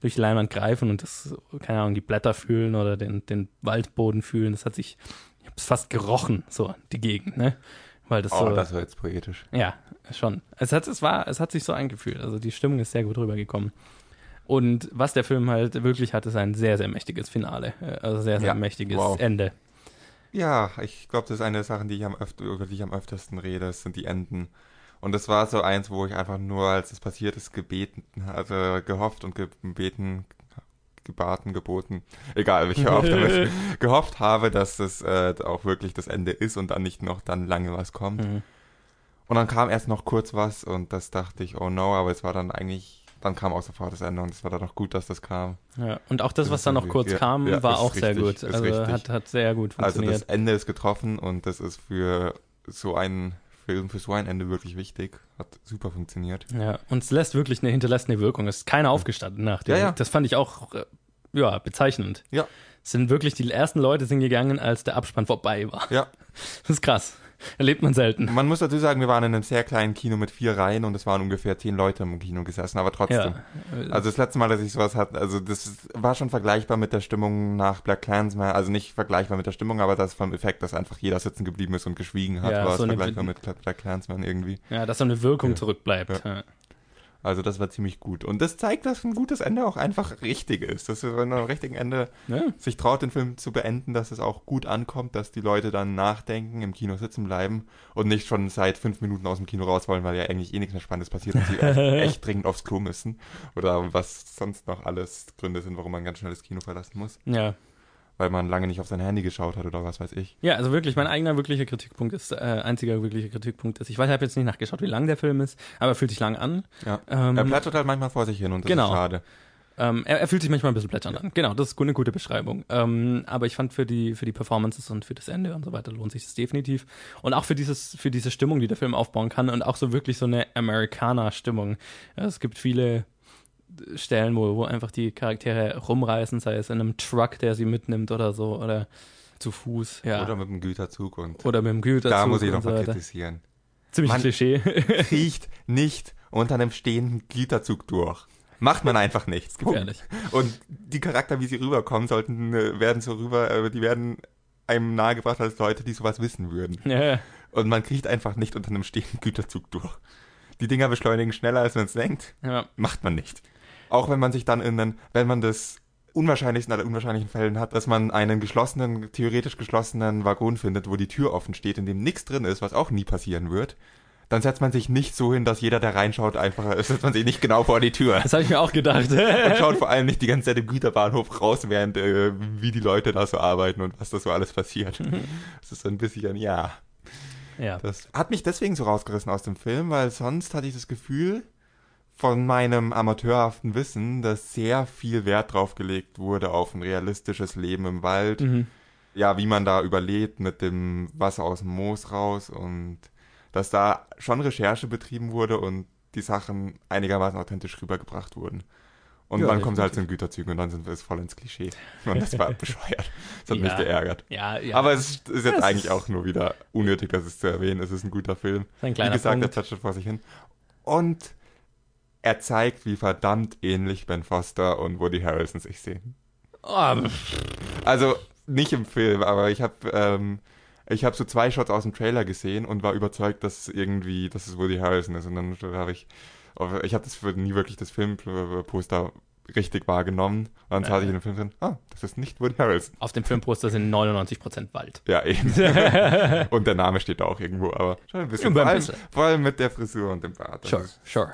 durch die Leinwand greifen und das, keine Ahnung, die Blätter fühlen oder den, den Waldboden fühlen. Das hat sich, ich hab's fast gerochen, so, die Gegend, ne? Weil das oh, so, das war jetzt poetisch. Ja, schon. Es hat, es war, es hat sich so angefühlt. Also die Stimmung ist sehr gut rübergekommen. Und was der Film halt wirklich hat, ist ein sehr, sehr mächtiges Finale. Also sehr, sehr Ja, mächtiges wow. Ende. Ja, ich glaube, das ist eine der Sachen, die ich am öfter, über die ich am öftesten rede, das sind die Enden. Und das war so eins, wo ich einfach nur, als es passiert ist, gebeten, also gehofft und gebeten, gebaten, geboten, egal, ich höre auf damit, gehofft habe, dass das äh, auch wirklich das Ende ist und dann nicht noch dann lange was kommt. Mhm. Und dann kam erst noch kurz was und das dachte ich, oh no, aber es war dann eigentlich, dann kam auch sofort das Ende und es war dann auch gut, dass das kam. Ja, und auch das, Das was dann noch kurz kam, ja, war auch sehr richtig, gut. ist Also richtig. hat, hat sehr gut Also funktioniert. das Ende ist getroffen und das ist für so einen Film, für so ein Ende wirklich wichtig. Hat super funktioniert. ja, und es lässt wirklich eine, hinterlässt eine Wirkung. Es ist keiner aufgestanden nach dem. Ja, ja. Das fand ich auch, äh, ja, bezeichnend. Ja. Es sind wirklich, die ersten Leute sind gegangen, als der Abspann vorbei war. Ja, Das ist krass. Erlebt man selten. man muss dazu sagen, wir waren in einem sehr kleinen Kino mit vier Reihen und es waren ungefähr zehn Leute im Kino gesessen, aber trotzdem. Ja. Also das letzte Mal, dass ich sowas hatte, also das war schon vergleichbar mit der Stimmung nach Black Clansman, also nicht vergleichbar mit der Stimmung, aber das vom Effekt, dass einfach jeder sitzen geblieben ist und geschwiegen hat, Ja, war es so eine- vergleichbar mit Black Clansman irgendwie. ja, dass so eine Wirkung Ja. zurückbleibt. Ja. Also das war ziemlich gut. Und das zeigt, dass ein gutes Ende auch einfach richtig ist. Dass wenn man am richtigen Ende Ja. sich traut, den Film zu beenden, dass es auch gut ankommt, dass die Leute dann nachdenken, im Kino sitzen bleiben und nicht schon seit fünf Minuten aus dem Kino raus wollen, weil ja eigentlich eh nichts mehr Spannendes passiert und sie echt, echt dringend aufs Klo müssen. Oder was sonst noch alles Gründe sind, warum man ganz schnell das Kino verlassen muss. ja. Weil man lange nicht auf sein Handy geschaut hat oder was weiß ich. Ja, also wirklich, mein eigener wirklicher Kritikpunkt ist, äh, einziger wirklicher Kritikpunkt ist, ich weiß, ich habe jetzt nicht nachgeschaut, wie lang der Film ist, aber er fühlt sich lang an. Ja. Ähm, er plätschert halt manchmal vor sich hin und das Genau. ist schade. Ähm, er, er fühlt sich manchmal ein bisschen plätschern an. Genau, das ist eine gute Beschreibung. Ähm, aber ich fand für die, für die Performances und für das Ende und so weiter lohnt sich das definitiv. Und auch für dieses, für diese Stimmung, die der Film aufbauen kann und auch so wirklich so eine Amerikaner-Stimmung. Ja, es gibt viele Stellen, wo, wo einfach die Charaktere rumreißen, sei es in einem Truck, der sie mitnimmt oder so, oder zu Fuß, ja. Oder mit dem Güterzug und Oder mit dem Güterzug. da muss ich und noch so mal kritisieren. Ziemlich Mann. Klischee. Kriecht nicht unter einem stehenden Güterzug durch. Macht man einfach nichts. Gefährlich. Und die Charakter, wie sie rüberkommen sollten, äh, werden so rüber, äh, die werden einem nahegebracht als Leute, die sowas wissen würden. ja, Und man kriecht einfach nicht unter einem stehenden Güterzug durch. Die Dinger beschleunigen schneller, als man es denkt. ja, Macht man nicht. Auch wenn man sich dann in einen, wenn man das unwahrscheinlichsten aller unwahrscheinlichen Fällen hat, dass man einen geschlossenen, theoretisch geschlossenen Waggon findet, wo die Tür offen steht, in dem nichts drin ist, was auch nie passieren wird, dann setzt man sich nicht so hin, dass jeder, der reinschaut, einfach, setzt man sich nicht genau vor die Tür. das habe ich mir auch gedacht. Und schaut vor allem nicht die ganze Zeit im Güterbahnhof raus, während äh, wie die Leute da so arbeiten und was da so alles passiert. Das ist so ein bisschen, ja. ja. Das hat mich deswegen so rausgerissen aus dem Film, weil sonst hatte ich das Gefühl von meinem amateurhaften Wissen, dass sehr viel Wert drauf gelegt wurde auf ein realistisches Leben im Wald. Mhm. Ja, wie man da überlebt mit dem Wasser aus dem Moos raus und dass da schon Recherche betrieben wurde und die Sachen einigermaßen authentisch rübergebracht wurden. Und Ja, dann kommen sie halt zu den Güterzügen und dann sind wir es voll ins Klischee. Und das war bescheuert. Das hat mich Ja. geärgert. Ja, ja. Aber es ist, jetzt Es eigentlich auch nur wieder unnötig, das ist zu erwähnen. Es ist ein guter Film. ein Wie kleiner gesagt, Punkt. er plätschert vor sich hin. Und er zeigt, wie verdammt ähnlich Ben Foster und Woody Harrelson sich sehen. Oh, Also nicht im Film, aber ich habe ähm, ich habe so zwei Shots aus dem Trailer gesehen und war überzeugt, dass es irgendwie, dass es Woody Harrelson ist. Und dann habe ich, ich habe das für nie wirklich das Filmposter richtig wahrgenommen. Und dann saß ich in dem Film drin, ah, das ist nicht Woody Harrelson. auf dem Filmposter sind 99% Wald. Ja, eben. und der Name steht da auch irgendwo, aber schon ein bisschen. Vor allem, bisschen. vor allem mit der Frisur und dem Bart. Das Sure, ist- sure.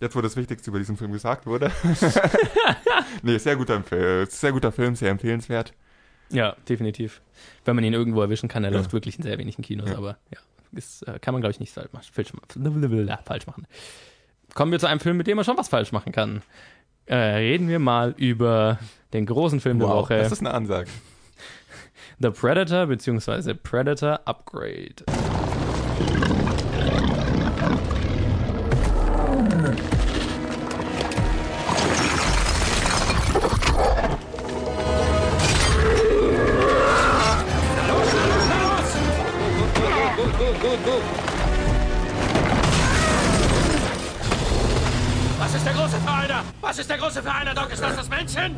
Jetzt, wo das Wichtigste über diesen Film gesagt wurde. nee, sehr guter, sehr guter Film, sehr empfehlenswert. Ja, definitiv. Wenn man ihn irgendwo erwischen kann, er Ja. läuft wirklich in sehr wenigen Kinos, Ja. aber ja, ist, äh, kann man, glaube ich, nicht falsch machen. Kommen wir zu einem Film, mit dem man schon was falsch machen kann. Äh, reden wir mal über den großen Film der Woche, das ist eine Ansage. The Predator bzw. Predator Upgrade. Was ist der Große für einer, Doc? Ist das das Männchen?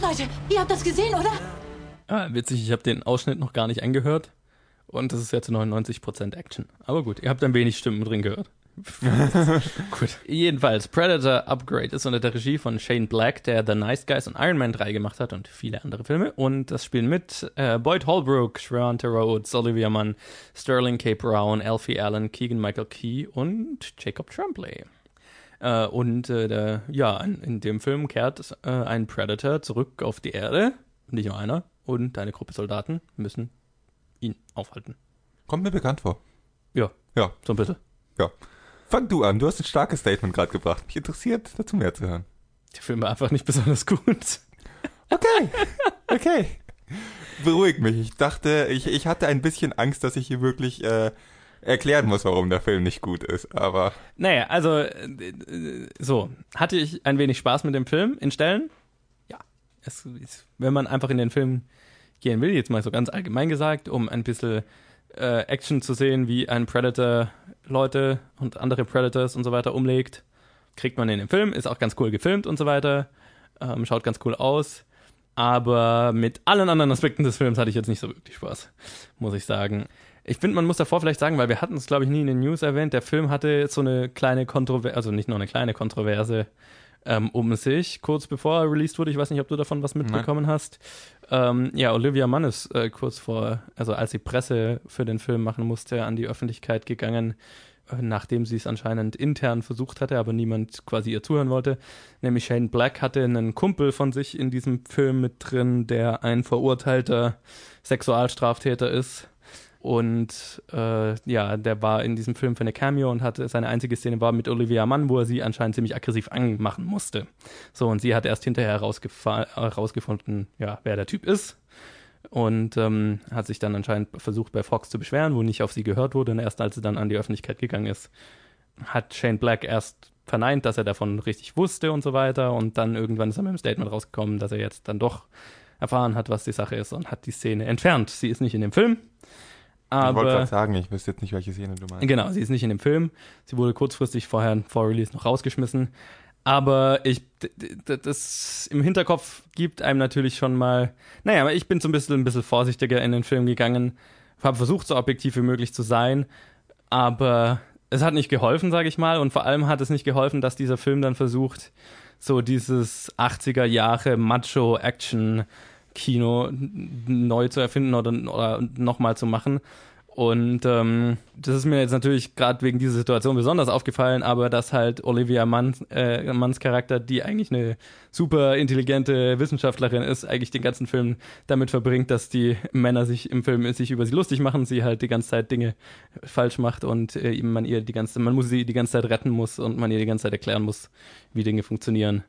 Leute, ihr habt das gesehen, oder? Ah, witzig, ich habe den Ausschnitt noch gar nicht angehört. Und das ist ja zu 99% Action. Aber gut, ihr habt ein wenig Stimmen drin gehört. gut. Jedenfalls, Predator Upgrade ist unter der Regie von Shane Black, der The Nice Guys und Iron Man 3 gemacht hat und viele andere Filme. Und das spielen mit äh, Boyd Holbrook, Sharonta Rhodes, Olivia Munn, Sterling K. Brown, Alfie Allen, Keegan Michael Key und Jacob Tremblay. Äh, und äh, der, ja, in, dem Film kehrt äh, ein Predator zurück auf die Erde, nicht nur einer, und eine Gruppe Soldaten müssen ihn aufhalten. Kommt mir bekannt vor. Ja, Ja, so ein bisschen. ja. Fang du an, du hast ein starkes Statement gerade gebracht. Mich interessiert, dazu mehr zu hören. Der Film war einfach nicht besonders gut. Okay, okay. Beruhigt mich. Ich dachte, ich, ich hatte ein bisschen Angst, dass ich hier wirklich äh, erklären muss, warum der Film nicht gut ist. Aber Naja, also, äh, so, hatte ich ein wenig Spaß mit dem Film in Stellen? Ja. Es, ist, wenn man einfach in den Film gehen will, jetzt mal so ganz allgemein gesagt, um ein bisschen äh, Action zu sehen, wie ein Predator Leute und andere Predators und so weiter umlegt, kriegt man in dem Film, ist auch ganz cool gefilmt und so weiter, ähm, schaut ganz cool aus. Aber mit allen anderen Aspekten des Films hatte ich jetzt nicht so wirklich Spaß, muss ich sagen. Ich finde, man muss davor vielleicht sagen, weil wir hatten es, glaube ich, nie in den News erwähnt, der Film hatte so eine kleine Kontroverse, also nicht nur eine kleine Kontroverse ähm, um sich, kurz bevor er released wurde. Ich weiß nicht, ob du davon was mitbekommen hast. Ähm, ja, Olivia Munn ist äh, kurz vor, also als sie Presse für den Film machen musste, an die Öffentlichkeit gegangen, äh, nachdem sie es anscheinend intern versucht hatte, aber niemand quasi ihr zuhören wollte. Nämlich Shane Black hatte einen Kumpel von sich in diesem Film mit drin, der ein verurteilter Sexualstraftäter ist. Und äh, ja, der war in diesem Film für eine Cameo und hatte seine einzige Szene war mit Olivia Munn, wo er sie anscheinend ziemlich aggressiv anmachen musste. So, und sie hat erst hinterher herausgefunden, ja, wer der Typ ist. Und ähm, hat sich dann anscheinend versucht, bei Fox zu beschweren, wo nicht auf sie gehört wurde. Und erst als sie dann an die Öffentlichkeit gegangen ist, hat Shane Black erst verneint, dass er davon richtig wusste und so weiter. Und dann irgendwann ist er mit dem Statement rausgekommen, dass er jetzt dann doch erfahren hat, was die Sache ist und hat die Szene entfernt. Sie ist nicht in dem Film. Ich wollte Aber gerade sagen, ich wüsste jetzt nicht, welche Szene du meinst. Genau, sie ist nicht in dem Film. Sie wurde kurzfristig vorher vor Release noch rausgeschmissen. Aber ich, das im Hinterkopf gibt einem natürlich schon mal, naja, aber ich bin so ein bisschen, ein bisschen vorsichtiger in den Film gegangen, habe versucht, so objektiv wie möglich zu sein, aber es hat nicht geholfen, sage ich mal, und vor allem hat es nicht geholfen, dass dieser Film dann versucht, so dieses 80er Jahre Macho-Action-Kino neu zu erfinden oder, oder nochmal zu machen. Und ähm, das ist mir jetzt natürlich gerade wegen dieser Situation besonders aufgefallen, aber dass halt Olivia Mann, äh, Manns Charakter, die eigentlich eine super intelligente Wissenschaftlerin ist, eigentlich den ganzen Film damit verbringt, dass die Männer sich im Film sich über sie lustig machen, sie halt die ganze Zeit Dinge falsch macht und äh, man ihr die ganze, man muss sie die ganze Zeit retten muss und man ihr die ganze Zeit erklären muss, wie Dinge funktionieren.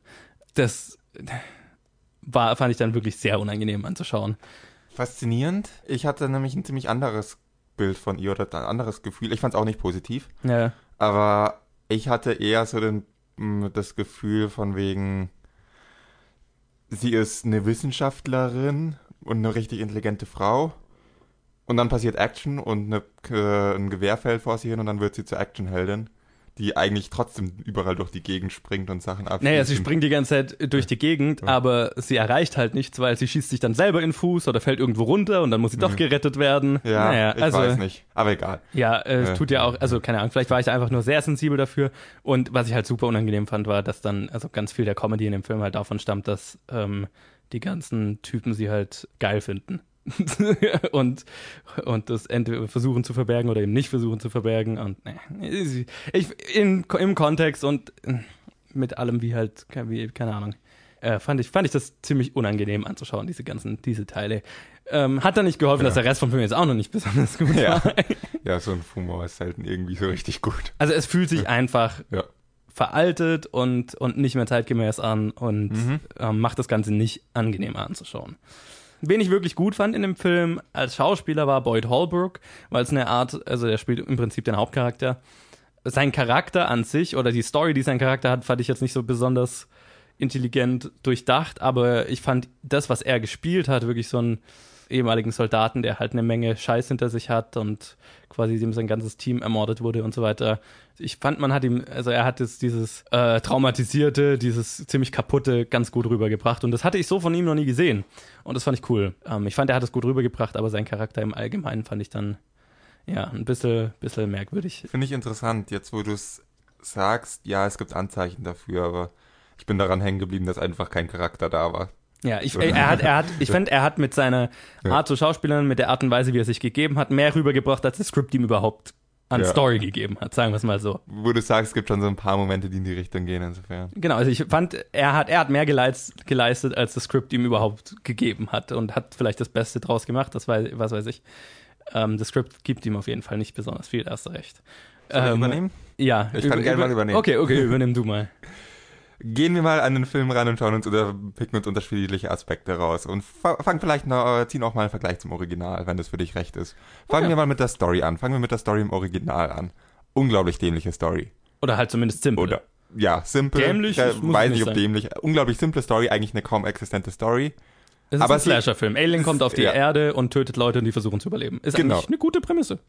Das war, fand ich dann wirklich sehr unangenehm anzuschauen. Faszinierend. Ich hatte nämlich ein ziemlich anderes Bild von ihr oder ein anderes Gefühl. Ich fand es auch nicht positiv, Ja. aber ich hatte eher so den, mh, das Gefühl von wegen, sie ist eine Wissenschaftlerin und eine richtig intelligente Frau. Und dann passiert Action und eine, äh, ein Gewehr fällt vor sie hin und dann wird sie zur Actionheldin, die eigentlich trotzdem überall durch die Gegend springt und Sachen abschießt. Naja, sie springt die ganze Zeit durch die Gegend, aber sie erreicht halt nichts, weil sie schießt sich dann selber in den Fuß oder fällt irgendwo runter und dann muss sie doch gerettet werden. Ja, naja, ich also, weiß nicht. Aber egal. Ja, äh, es Ja. tut ja auch, also keine Ahnung, vielleicht war ich da einfach nur sehr sensibel dafür. Und was ich halt super unangenehm fand, war, dass dann, also ganz viel der Comedy in dem Film halt davon stammt, dass ähm, die ganzen Typen sie halt geil finden. und, und das entweder versuchen zu verbergen oder eben nicht versuchen zu verbergen. Und ne, ich, in, im Kontext und mit allem, wie halt, wie, keine Ahnung, äh, fand, ich, fand ich das ziemlich unangenehm anzuschauen, diese ganzen, diese Teile. Ähm, hat dann nicht geholfen, Ja. dass der Rest vom Film jetzt auch noch nicht besonders gut Ja. war. Ja, so ein Humor ist selten irgendwie so richtig gut. Also es fühlt sich einfach Ja. veraltet und, und nicht mehr zeitgemäß an und Mhm. ähm, macht das Ganze nicht angenehmer anzuschauen. Wen ich wirklich gut fand in dem Film als Schauspieler war Boyd Holbrook, weil es eine Art, also der spielt im Prinzip den Hauptcharakter. Sein Charakter an sich oder die Story, die sein Charakter hat, fand ich jetzt nicht so besonders intelligent durchdacht, aber ich fand das, was er gespielt hat, wirklich so einen ehemaligen Soldaten, der halt eine Menge Scheiß hinter sich hat und quasi dem sein ganzes Team ermordet wurde und so weiter. Ich fand, man hat ihm, also er hat jetzt dieses äh, traumatisierte, dieses ziemlich kaputte ganz gut rübergebracht und das hatte ich so von ihm noch nie gesehen und das fand ich cool. Ähm, ich fand, er hat es gut rübergebracht, aber sein Charakter im Allgemeinen fand ich dann ja ein bisschen, bisschen merkwürdig. Finde ich interessant, jetzt wo du es sagst, ja, es gibt Anzeichen dafür, aber ich bin daran hängen geblieben, dass einfach kein Charakter da war. Ja, ich, er, hat, er hat, ich finde, er hat mit seiner Art zu Schauspielern, mit der Art und Weise, wie er sich gegeben hat, mehr rübergebracht, als das Skript ihm überhaupt an Ja. Story gegeben hat, sagen wir es mal so. Wo du sagst, es gibt schon so ein paar Momente, die in die Richtung gehen, insofern. Genau, also ich fand, er hat, er hat mehr geleist, geleistet, als das Skript ihm überhaupt gegeben hat und hat vielleicht das Beste draus gemacht, das weiß, was weiß ich. Ähm, das Skript gibt ihm auf jeden Fall nicht besonders viel, du recht. Soll ich Ähm, übernehmen? Ja. Ich kann gerne mal übernehmen. Okay, okay, übernimm du mal. Gehen wir mal an den Film ran und schauen uns oder picken uns unterschiedliche Aspekte raus und fa- fangen vielleicht noch, ziehen auch mal einen Vergleich zum Original, wenn das für dich recht ist. Fangen ja. wir mal mit der Story an. Fangen wir mit der Story im Original an. Unglaublich dämliche Story. Oder halt zumindest simpel. Oder ja, simpel. Dämlich, muss weiß nicht nicht, ob dämlich. Unglaublich simple Story, eigentlich eine kaum existente Story. Es ist Aber ein Slasher-Film. Alien kommt auf die ja. Erde und tötet Leute und die versuchen zu überleben. Ist Genau. eigentlich eine gute Prämisse.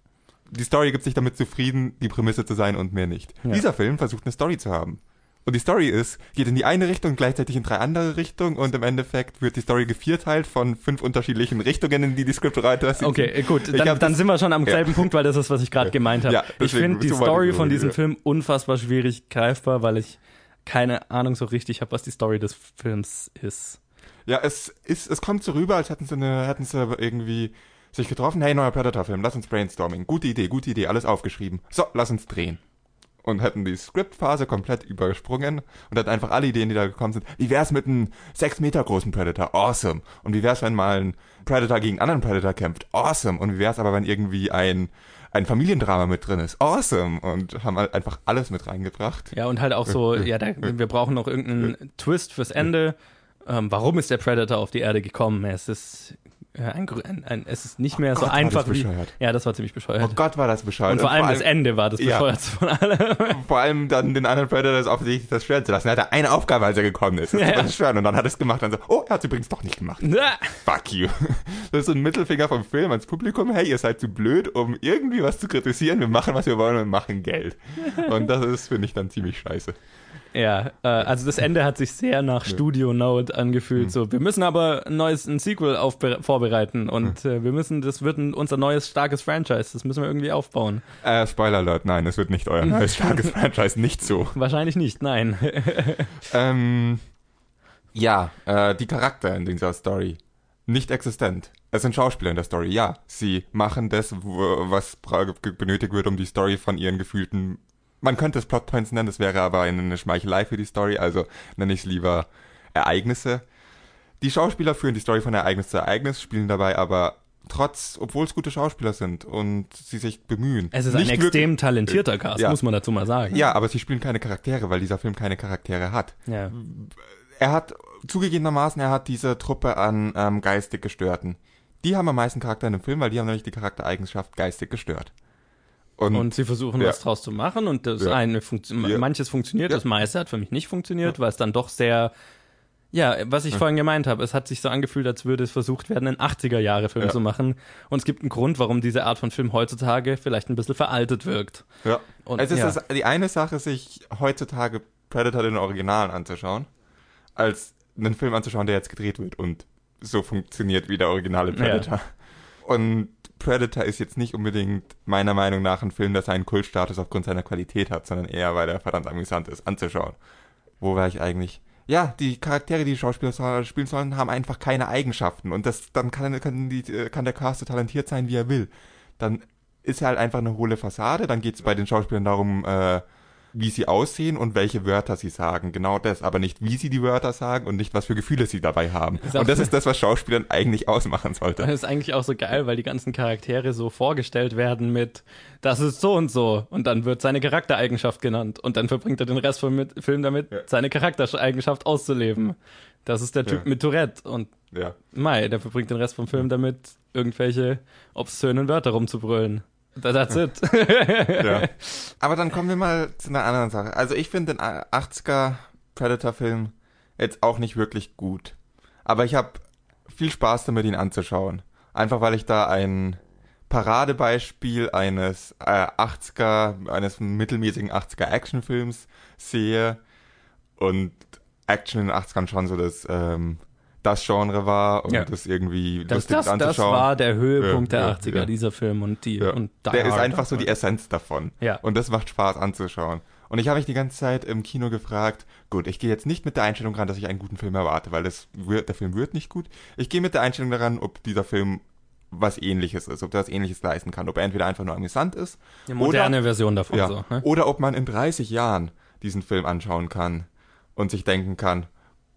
Die Story gibt sich damit zufrieden, die Prämisse zu sein und mehr nicht. Ja. Dieser Film versucht eine Story zu haben. Und die Story ist, geht in die eine Richtung, gleichzeitig in drei andere Richtungen und im Endeffekt wird die Story gevierteilt von fünf unterschiedlichen Richtungen, in die die Scriptwriter sind. Okay, gut, dann, dann das- sind wir schon am Ja. selben Punkt, weil das ist, was ich gerade gemeint habe. Ja, ich finde die Story von diesem ja. Film unfassbar schwierig greifbar, weil ich keine Ahnung so richtig habe, was die Story des Films ist. Ja, es ist, es kommt so rüber, als hätten sie eine, hätten sie irgendwie sich getroffen, hey, neuer Predator-Film, lass uns brainstorming. Gute Idee, gute Idee, alles aufgeschrieben. So, lass uns drehen. Und hätten die Scriptphase komplett übersprungen und hätten einfach alle Ideen, die da gekommen sind. Wie wär's mit einem 6 Meter großen Predator? Awesome. Und wie wär's, wenn mal ein Predator gegen einen anderen Predator kämpft? Awesome. Und wie wär's aber, wenn irgendwie ein, ein Familiendrama mit drin ist? Awesome. Und haben halt einfach alles mit reingebracht. Ja, und halt auch so, ja, da, wir brauchen noch irgendeinen Twist fürs Ende. Ähm, warum ist der Predator auf die Erde gekommen? Es ist, äh, ein, ein, ein, es ist nicht mehr so Gott, war einfach das wie. bescheuert. Ja, das war ziemlich bescheuert. Oh Gott, war das bescheuert. und vor allem das allem- Ende war das Ja. bescheuertste von allem. Vor allem dann den anderen Predator das offensichtlich das schwören zu lassen. Er hatte eine Aufgabe, als er gekommen ist. Das Ja, ja, ja. das schwören. Und dann hat er es gemacht und dann so, oh, er hat es übrigens doch nicht gemacht. Fuck you. Das ist so ein Mittelfinger vom Film ans Publikum. Hey, ihr seid zu blöd, um irgendwie was zu kritisieren. Wir machen, was wir wollen und machen Geld. Und das ist, finde ich, dann ziemlich scheiße. Ja, äh, also das Ende hat sich sehr nach Studio Note angefühlt. Hm. So, wir müssen aber ein neues ein Sequel vorbereiten und Hm. äh, wir müssen, das wird ein, unser neues starkes Franchise. Das müssen wir irgendwie aufbauen. Äh, Spoiler Alert, nein, es wird nicht euer neues starkes Franchise, nicht so. Wahrscheinlich nicht, nein. Ähm, ja, äh, die Charakter in dieser Story. Nicht existent. Es sind Schauspieler in der Story, ja. Sie machen das, was benötigt wird, um die Story von ihren gefühlten. Man könnte es Plotpoints nennen, das wäre aber eine Schmeichelei für die Story, also nenne ich es lieber Ereignisse. Die Schauspieler führen die Story von Ereignis zu Ereignis, spielen dabei aber trotz, obwohl es gute Schauspieler sind und sie sich bemühen. Es ist ein extrem talentierter Cast, Ja. muss man dazu mal sagen. Ja, aber sie spielen keine Charaktere, weil dieser Film keine Charaktere hat ja. er hat zugegebenermaßen, er hat diese Truppe an ähm, geistig Gestörten. Die haben am meisten Charakter in dem Film, weil die haben nämlich die Charaktereigenschaft geistig gestört. Und, Und sie versuchen, Ja. was draus zu machen und das Ja. eine funktio- Ja. manches funktioniert, Ja. das meiste hat für mich nicht funktioniert, weil es dann doch sehr ja, was ich vorhin gemeint habe, es hat sich so angefühlt, als würde es versucht werden, einen 80er-Jahre-Film Ja. zu machen. Und es gibt einen Grund, warum diese Art von Film heutzutage vielleicht ein bisschen veraltet wirkt. ja. Und, es ist ja. das, die eine Sache, sich heutzutage Predator den Originalen anzuschauen, als einen Film anzuschauen, der jetzt gedreht wird und so funktioniert wie der originale Predator. Und Predator ist jetzt nicht unbedingt meiner Meinung nach ein Film, der seinen Kultstatus aufgrund seiner Qualität hat, sondern eher, weil er verdammt amüsant ist anzuschauen. Wo war ich eigentlich? Ja, die Charaktere, die die Schauspieler spielen sollen, haben einfach keine Eigenschaften. Und das, dann kann, kann, die, kann der Cast so talentiert sein, wie er will. Dann ist er halt einfach eine hohle Fassade. Dann geht es bei den Schauspielern darum, äh, wie sie aussehen und welche Wörter sie sagen. Genau das, aber nicht wie sie die Wörter sagen und nicht was für Gefühle sie dabei haben. Auch- Und das ist das, was Schauspielern eigentlich ausmachen sollte. Das ist eigentlich auch so geil, weil die ganzen Charaktere so vorgestellt werden mit, das ist so und so. Und dann wird seine Charaktereigenschaft genannt. Und dann verbringt er den Rest vom Film damit, Ja. seine Charaktereigenschaft auszuleben. Das ist der Typ Ja. mit Tourette. Und Ja. Mai, der verbringt den Rest vom Film damit, irgendwelche obszönen Wörter rumzubrüllen. That- That's it. ja. Aber dann kommen wir mal zu einer anderen Sache. Also ich finde den 80er Predator-Film jetzt auch nicht wirklich gut. Aber ich habe viel Spaß damit, ihn anzuschauen. Einfach weil ich da ein Paradebeispiel eines äh, 80er, eines mittelmäßigen 80er Actionfilms sehe und Action in den 80ern schon so das, ähm, das Genre war und Ja. das irgendwie Das, lustig das, das anzuschauen. war der Höhepunkt Ja, der ja, 80er, ja. dieser Film und die Ja. und Die der ist Hard. einfach so die Essenz davon. Ja. Und das macht Spaß anzuschauen. Und ich habe mich die ganze Zeit im Kino gefragt, gut, ich gehe jetzt nicht mit der Einstellung ran, dass ich einen guten Film erwarte, weil das wird, der Film wird nicht gut. Ich gehe mit der Einstellung daran, ob dieser Film was ähnliches ist, ob der was ähnliches leisten kann, ob er entweder einfach nur amüsant ist Eine moderne Version davon. ja, So, ne? oder ob man in 30 Jahren diesen Film anschauen kann und sich denken kann,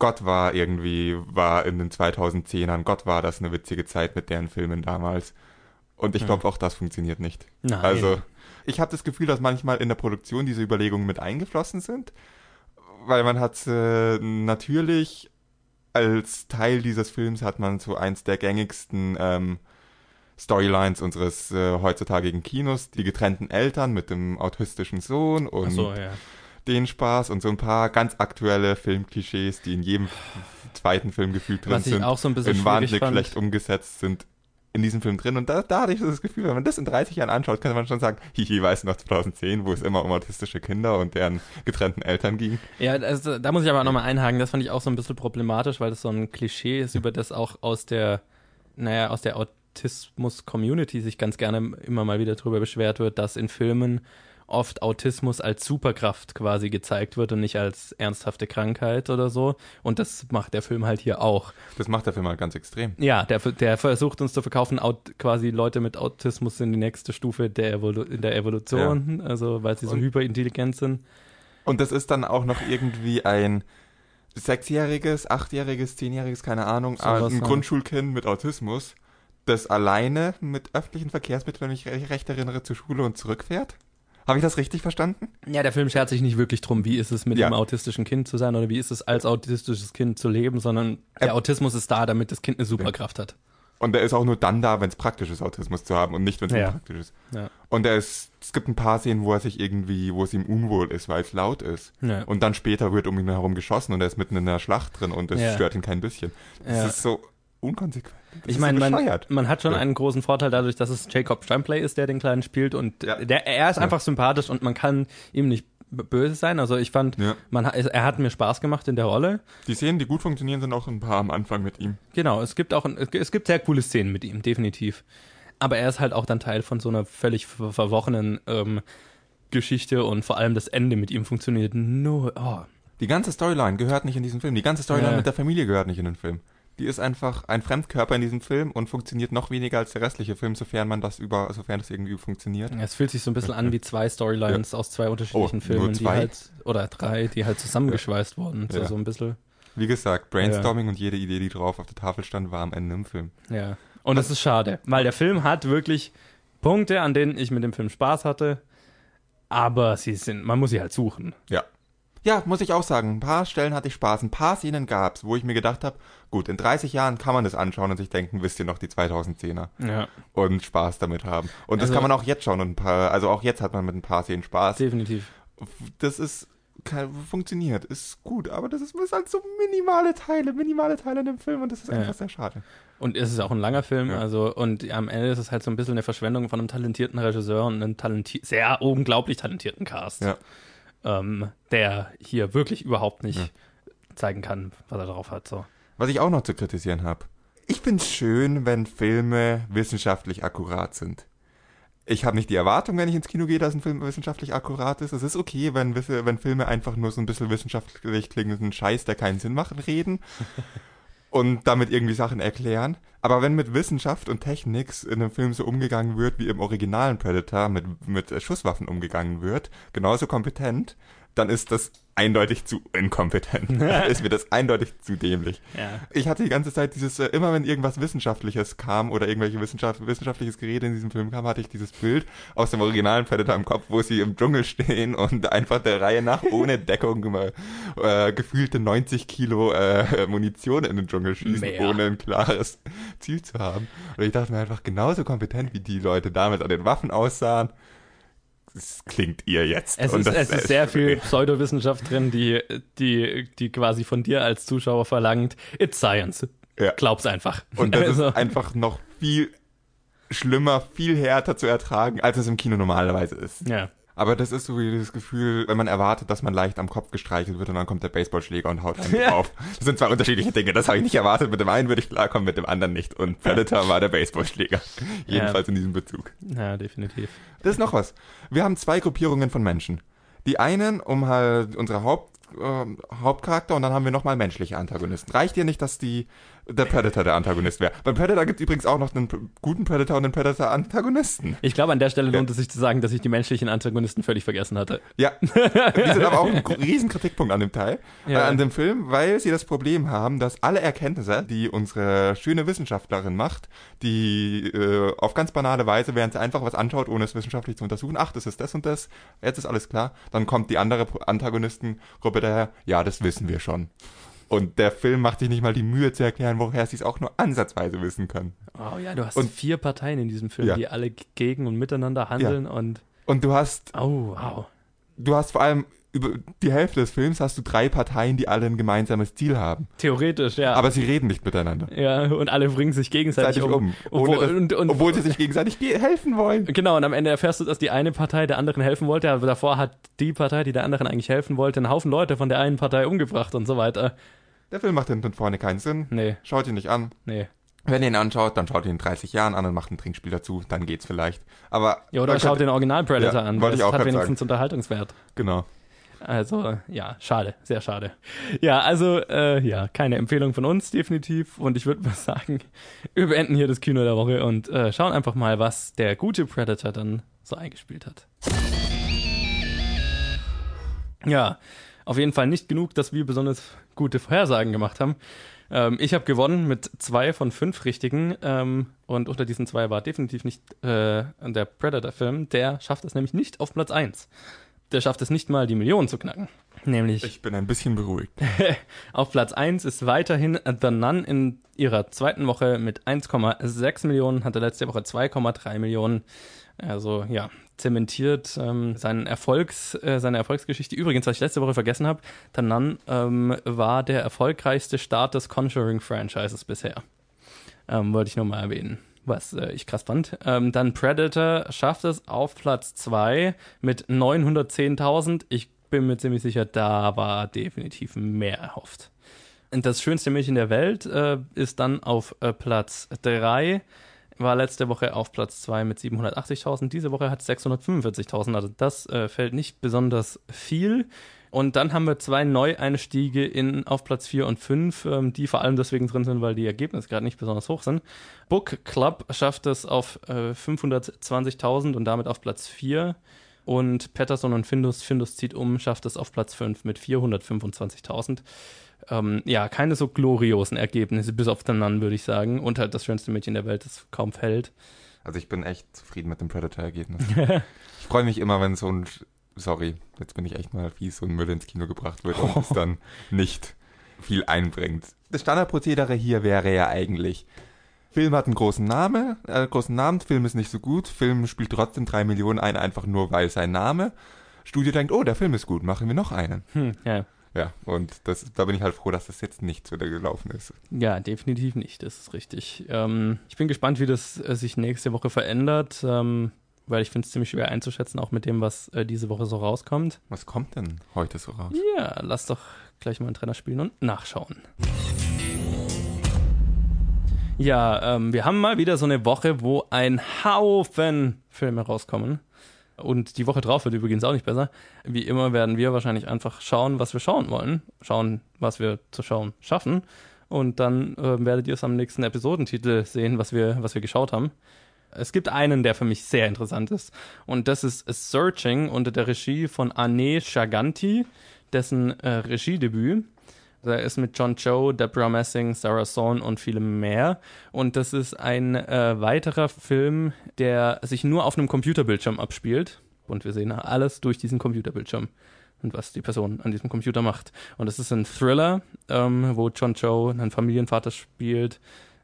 Gott war irgendwie, war in den 2010ern, Gott war das eine witzige Zeit mit deren Filmen damals. Und ich glaube, auch das funktioniert nicht. Nein. Also, ich habe das Gefühl, dass manchmal in der Produktion diese Überlegungen mit eingeflossen sind, weil man hat äh, natürlich als Teil dieses Films hat man so eins der gängigsten ähm, Storylines unseres äh, heutzutage Kinos, die getrennten Eltern mit dem autistischen Sohn und Ach so, ja. Den Spaß und so ein paar ganz aktuelle Filmklischees, die in jedem zweiten Film gefühlt drin sind, auch so ein bisschen in wahnsinnig fand. schlecht umgesetzt sind in diesem Film drin. Und da, da hatte ich so das Gefühl, wenn man das in 30 Jahren anschaut, kann man schon sagen, hihi, weißt du noch 2010, wo es immer um autistische Kinder und deren getrennten Eltern ging. Ja, also, da muss ich aber nochmal einhaken. Das fand ich auch so ein bisschen problematisch, weil das so ein Klischee ist, über das auch aus der, naja, aus der Autismus-Community sich ganz gerne immer mal wieder drüber beschwert wird, dass in Filmen oft Autismus als Superkraft quasi gezeigt wird und nicht als ernsthafte Krankheit oder so. Und das macht der Film halt hier auch. Das macht der Film halt ganz extrem. Ja, der, der versucht uns zu verkaufen, quasi Leute mit Autismus sind die nächste Stufe der Evolu in der Evolution, also weil sie so Und- hyperintelligent sind. Und das ist dann auch noch irgendwie ein sechsjähriges, achtjähriges, zehnjähriges, keine Ahnung, So ein ja. Grundschulkind mit Autismus, das alleine mit öffentlichen Verkehrsmitteln, wenn ich mich recht erinnere, zur Schule und zurückfährt. Habe ich das richtig verstanden? Ja, der Film schert sich nicht wirklich drum, wie ist es mit Ja. einem autistischen Kind zu sein oder wie ist es als autistisches Kind zu leben, sondern der Ä- Autismus ist da, damit das Kind eine Superkraft hat. Und der ist auch nur dann da, wenn es praktisch ist, Autismus zu haben und nicht, wenn es Ja. unpraktisch ist. Ja. Und er ist, es gibt ein paar Szenen, wo er sich irgendwie, wo es ihm unwohl ist, weil es laut ist. Ja. Und dann später wird um ihn herum geschossen und er ist mitten in der Schlacht drin und es stört ihn kein bisschen. Das ist so unkonsequent. Das Ich meine, so man, man hat schon Ja. einen großen Vorteil dadurch, dass es Jacob Tremblay ist, der den Kleinen spielt und Ja. der, er ist Ja. einfach sympathisch und man kann ihm nicht böse sein. Also ich fand, Ja. man, er hat mir Spaß gemacht in der Rolle. Die Szenen, die gut funktionieren, sind auch ein paar am Anfang mit ihm. Genau, es gibt auch, es gibt sehr coole Szenen mit ihm, definitiv. Aber er ist halt auch dann Teil von so einer völlig ver verworrenen ähm, Geschichte und vor allem das Ende mit ihm funktioniert nur, oh, Die ganze Storyline gehört nicht in diesen Film. Die ganze Storyline Ja. mit der Familie gehört nicht in den Film. Die ist einfach ein Fremdkörper in diesem Film und funktioniert noch weniger als der restliche Film, sofern man das über, sofern das irgendwie funktioniert. Es fühlt sich so ein bisschen an wie zwei Storylines aus zwei unterschiedlichen Oh, Filmen, nur die zwei? halt, oder drei, die halt zusammengeschweißt wurden. So, Ja. so ein bisschen, Wie gesagt, Brainstorming und jede Idee, die drauf auf der Tafel stand, war am Ende im Film. ja. Und es ist schade, weil der Film hat wirklich Punkte, an denen ich mit dem Film Spaß hatte, aber sie sind, man muss sie halt suchen. Ja. Ja, muss ich auch sagen. Ein paar Stellen hatte ich Spaß. Ein paar Szenen gab's, wo ich mir gedacht habe, gut, in 30 Jahren kann man das anschauen und sich denken, wisst ihr noch die 2010er Ja, und Spaß damit haben. Und das Also- kann man auch jetzt schauen und ein paar, also auch jetzt hat man mit ein paar Szenen Spaß. definitiv. Das ist kann, funktioniert, ist gut, aber das ist, ist halt so minimale Teile, minimale Teile in dem Film und das ist Ja. einfach sehr schade. Und es ist auch ein langer Film, Ja. also und am Ende ist es halt so ein bisschen eine Verschwendung von einem talentierten Regisseur und einem talenti sehr unglaublich talentierten Cast, Ja. Ähm, der hier wirklich überhaupt nicht zeigen kann, was er drauf hat. So. Was ich auch noch zu kritisieren habe. Ich find's schön, wenn Filme wissenschaftlich akkurat sind. Ich habe nicht die Erwartung, wenn ich ins Kino gehe, dass ein Film wissenschaftlich akkurat ist. Es ist okay, wenn, wenn Filme einfach nur so ein bisschen wissenschaftlich klingenden Scheiß, der keinen Sinn macht, reden. und damit irgendwie Sachen erklären. Aber wenn mit Wissenschaft und Technik in einem Film so umgegangen wird, wie im originalen Predator mit, mit Schusswaffen umgegangen wird, genauso kompetent, dann ist das eindeutig zu inkompetent. dann ist mir das eindeutig zu dämlich. Ja. Ich hatte die ganze Zeit dieses, äh, immer wenn irgendwas Wissenschaftliches kam oder irgendwelche Wissenschaft, wissenschaftliches Gerede in diesem Film kam, hatte ich dieses Bild aus dem originalen Predator im Kopf, wo sie im Dschungel stehen und einfach der Reihe nach ohne Deckung immer äh, gefühlte 90 Kilo äh, Munition in den Dschungel schießen, Mehr. ohne ein klares Ziel zu haben. Und ich dachte mir einfach genauso kompetent, wie die Leute damals an den Waffen aussahen. Das klingt ihr jetzt. Es ist, es ist sehr viel Pseudowissenschaft drin, die, die, die quasi von dir als Zuschauer verlangt, it's science. Ja. Glaub's einfach. Und das Also, ist einfach noch viel schlimmer, viel härter zu ertragen, als es im Kino normalerweise ist. ja. Aber das ist so wie das Gefühl, wenn man erwartet, dass man leicht am Kopf gestreichelt wird und dann kommt der Baseballschläger und haut einen Ja. drauf. Das sind zwei unterschiedliche Dinge. Das habe ich nicht erwartet. Mit dem einen würde ich klarkommen, mit dem anderen nicht. Und Predator war der Baseballschläger. Jedenfalls in diesem Bezug. ja, definitiv. Das ist noch was. Wir haben zwei Gruppierungen von Menschen. Die einen um halt unsere Haupt, äh, Hauptcharakter und dann haben wir nochmal menschliche Antagonisten. Reicht dir nicht, dass die der Predator der Antagonist wäre? Beim Predator gibt es übrigens auch noch einen guten Predator und einen Predator-Antagonisten. Ich glaube, an der Stelle lohnt es sich zu sagen, dass ich die menschlichen Antagonisten völlig vergessen hatte. Ja, die sind aber auch ein riesen Kritikpunkt an dem Teil, Ja. äh, an dem Film, weil sie das Problem haben, dass alle Erkenntnisse, die unsere schöne Wissenschaftlerin macht, die äh, auf ganz banale Weise, während sie einfach was anschaut, ohne es wissenschaftlich zu untersuchen, ach, das ist das und das, jetzt ist alles klar, dann kommt die andere Antagonistengruppe daher, ja, das wissen wir schon. Und der Film macht sich nicht mal die Mühe zu erklären, woher sie es auch nur ansatzweise wissen können. Oh ja, du hast Und- vier Parteien in diesem Film, Ja. die alle gegen und miteinander handeln und Und du hast oh wow. du hast vor allem über die Hälfte des Films hast du drei Parteien, die alle ein gemeinsames Ziel haben. Theoretisch, ja. Aber sie reden nicht miteinander. ja, und alle bringen sich gegenseitig um. um. Obwohl, dass, und, und, obwohl sie sich gegenseitig ge- helfen wollen. Genau, und am Ende erfährst du, dass die eine Partei der anderen helfen wollte, aber davor hat die Partei, die der anderen eigentlich helfen wollte, einen Haufen Leute von der einen Partei umgebracht und so weiter. Der Film macht hinten und vorne keinen Sinn. Nee, Schaut ihn nicht an. nee. Wenn ihr ihn anschaut, dann schaut ihn in 30 Jahren an und macht ein Trinkspiel dazu. Dann geht's vielleicht. Aber Ja, oder schaut den Original Predator Ja, an. wollte ich Das auch hat wenigstens Unterhaltungswert. Genau. Also, ja, schade, sehr schade. Ja, also, äh, ja, keine Empfehlung von uns, definitiv. Und ich würde mal sagen, wir beenden hier das Kino der Woche und äh, schauen einfach mal, was der gute Predator dann so eingespielt hat. Ja, auf jeden Fall nicht genug, dass wir besonders gute Vorhersagen gemacht haben. Ähm, ich habe gewonnen mit zwei von fünf richtigen ähm, und unter diesen zwei war definitiv nicht äh, der Predator-Film. Der schafft es nämlich nicht auf Platz 1. Der schafft es nicht mal, die Million zu knacken. Nämlich Ich bin ein bisschen beruhigt. auf Platz 1 ist weiterhin The Nun in ihrer zweiten Woche mit 1,6 Millionen, hatte letzte Woche 2,3 Millionen. Also ja, zementiert ähm, seinen Erfolgs, äh, seine Erfolgsgeschichte. Übrigens, was ich letzte Woche vergessen habe, The Nun ähm, war der erfolgreichste Start des Conjuring-Franchises bisher. Ähm, wollte ich nur mal erwähnen. Was äh, ich krass fand. Ähm, dann Predator schafft es auf Platz 2 mit 910.000. Ich bin mir ziemlich sicher, da war definitiv mehr erhofft. Und das schönste Mädchen der Welt äh, ist dann auf äh, Platz 3, war letzte Woche auf Platz 2 mit 780.000. Diese Woche hat es 645.000, also das äh, fällt nicht besonders viel. Und dann haben wir zwei Neueinstiege in, auf Platz 4 und 5, ähm, die vor allem deswegen drin sind, weil die Ergebnisse gerade nicht besonders hoch sind. Book Club schafft es auf äh, 520.000 und damit auf Platz 4. Und Patterson und Findus, Findus zieht um, schafft es auf Platz 5 mit 425.000. Ähm, ja, keine so gloriosen Ergebnisse, bis auf den Nun, würde ich sagen. Und halt das schönste Mädchen der Welt, das kaum fällt. Also ich bin echt zufrieden mit dem Predator-Ergebnis. ich freue mich immer, wenn so ein, sorry, jetzt bin ich echt mal fies, so ein Müll ins Kino gebracht wird und es dann nicht viel einbringt. Das Standardprozedere hier wäre ja eigentlich, Film hat einen großen Namen, äh, großen Namen, Film ist nicht so gut, Film spielt trotzdem drei Millionen ein, einfach nur weil sein Name. Studio denkt, oh, der Film ist gut, machen wir noch einen. Hm, ja. Ja, und das, da bin ich halt froh, dass das jetzt nicht so gelaufen ist. Ja, definitiv nicht, das ist richtig. Ähm, ich bin gespannt, wie das äh, sich nächste Woche verändert, ähm, weil ich finde es ziemlich schwer einzuschätzen, auch mit dem, was äh, diese Woche so rauskommt. Was kommt denn heute so raus? Ja, lass doch gleich mal einen Trainer spielen und nachschauen. Ja, ähm, wir haben mal wieder so eine Woche, wo ein Haufen Filme rauskommen. Und die Woche drauf wird übrigens auch nicht besser. Wie immer werden wir wahrscheinlich einfach schauen, was wir schauen wollen. Schauen, was wir zu schauen schaffen. Und dann äh, werdet ihr es am nächsten Episodentitel sehen, was wir, was wir geschaut haben. Es gibt einen, der für mich sehr interessant ist. Und das ist Searching unter der Regie von Ane Chaganti, dessen äh, Regiedebüt. Er ist mit John Cho, Deborah Messing, Sarah Sohn und vielem mehr. Und das ist ein äh, weiterer Film, der sich nur auf einem Computerbildschirm abspielt. Und wir sehen alles durch diesen Computerbildschirm und was die Person an diesem Computer macht. Und es ist ein Thriller, ähm, wo John Cho einen Familienvater spielt,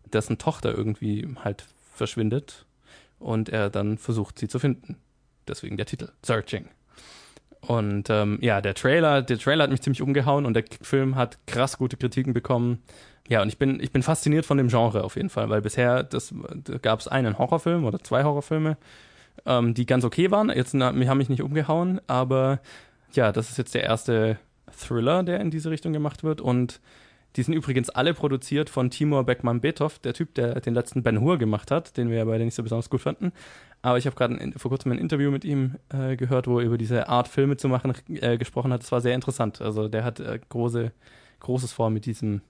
dessen Tochter irgendwie halt verschwindet und er dann versucht, sie zu finden. Deswegen der Titel, Searching. Und ähm, ja, der Trailer, der Trailer hat mich ziemlich umgehauen und der Film hat krass gute Kritiken bekommen. Ja, und ich bin, ich bin fasziniert von dem Genre auf jeden Fall, weil bisher das, da gab es einen Horrorfilm oder zwei Horrorfilme, ähm, die ganz okay waren. Jetzt na, haben mich nicht umgehauen, aber ja, das ist jetzt der erste Thriller, der in diese Richtung gemacht wird und die sind übrigens alle produziert von Timur Beckmann-Betov, der Typ, der den letzten Ben Hur gemacht hat, den wir ja beide nicht so besonders gut fanden. Aber ich habe gerade vor kurzem ein Interview mit ihm äh, gehört, wo er über diese Art Filme zu machen äh, gesprochen hat. Das war sehr interessant. Also der hat äh, große, großes vor mit diesem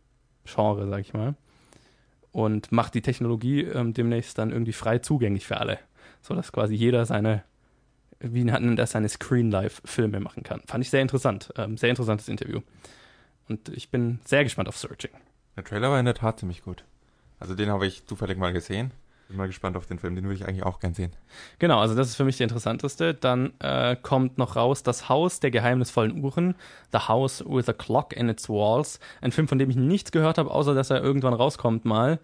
Genre, sag ich mal. Und macht die Technologie ähm, demnächst dann irgendwie frei zugänglich für alle. So dass quasi jeder seine, wie nennt er seine Screen-Live-Filme machen kann. Fand ich sehr interessant. Ähm, sehr interessantes Interview. Und ich bin sehr gespannt auf Searching. Der Trailer war in der Tat ziemlich gut. Also den habe ich zufällig mal gesehen. Bin mal gespannt auf den Film, den würde ich eigentlich auch gern sehen. Genau, also das ist für mich der interessanteste. Dann äh, kommt noch raus Das Haus der geheimnisvollen Uhren, The House with a Clock in its Walls. Ein Film, von dem ich nichts gehört habe, außer dass er irgendwann rauskommt mal.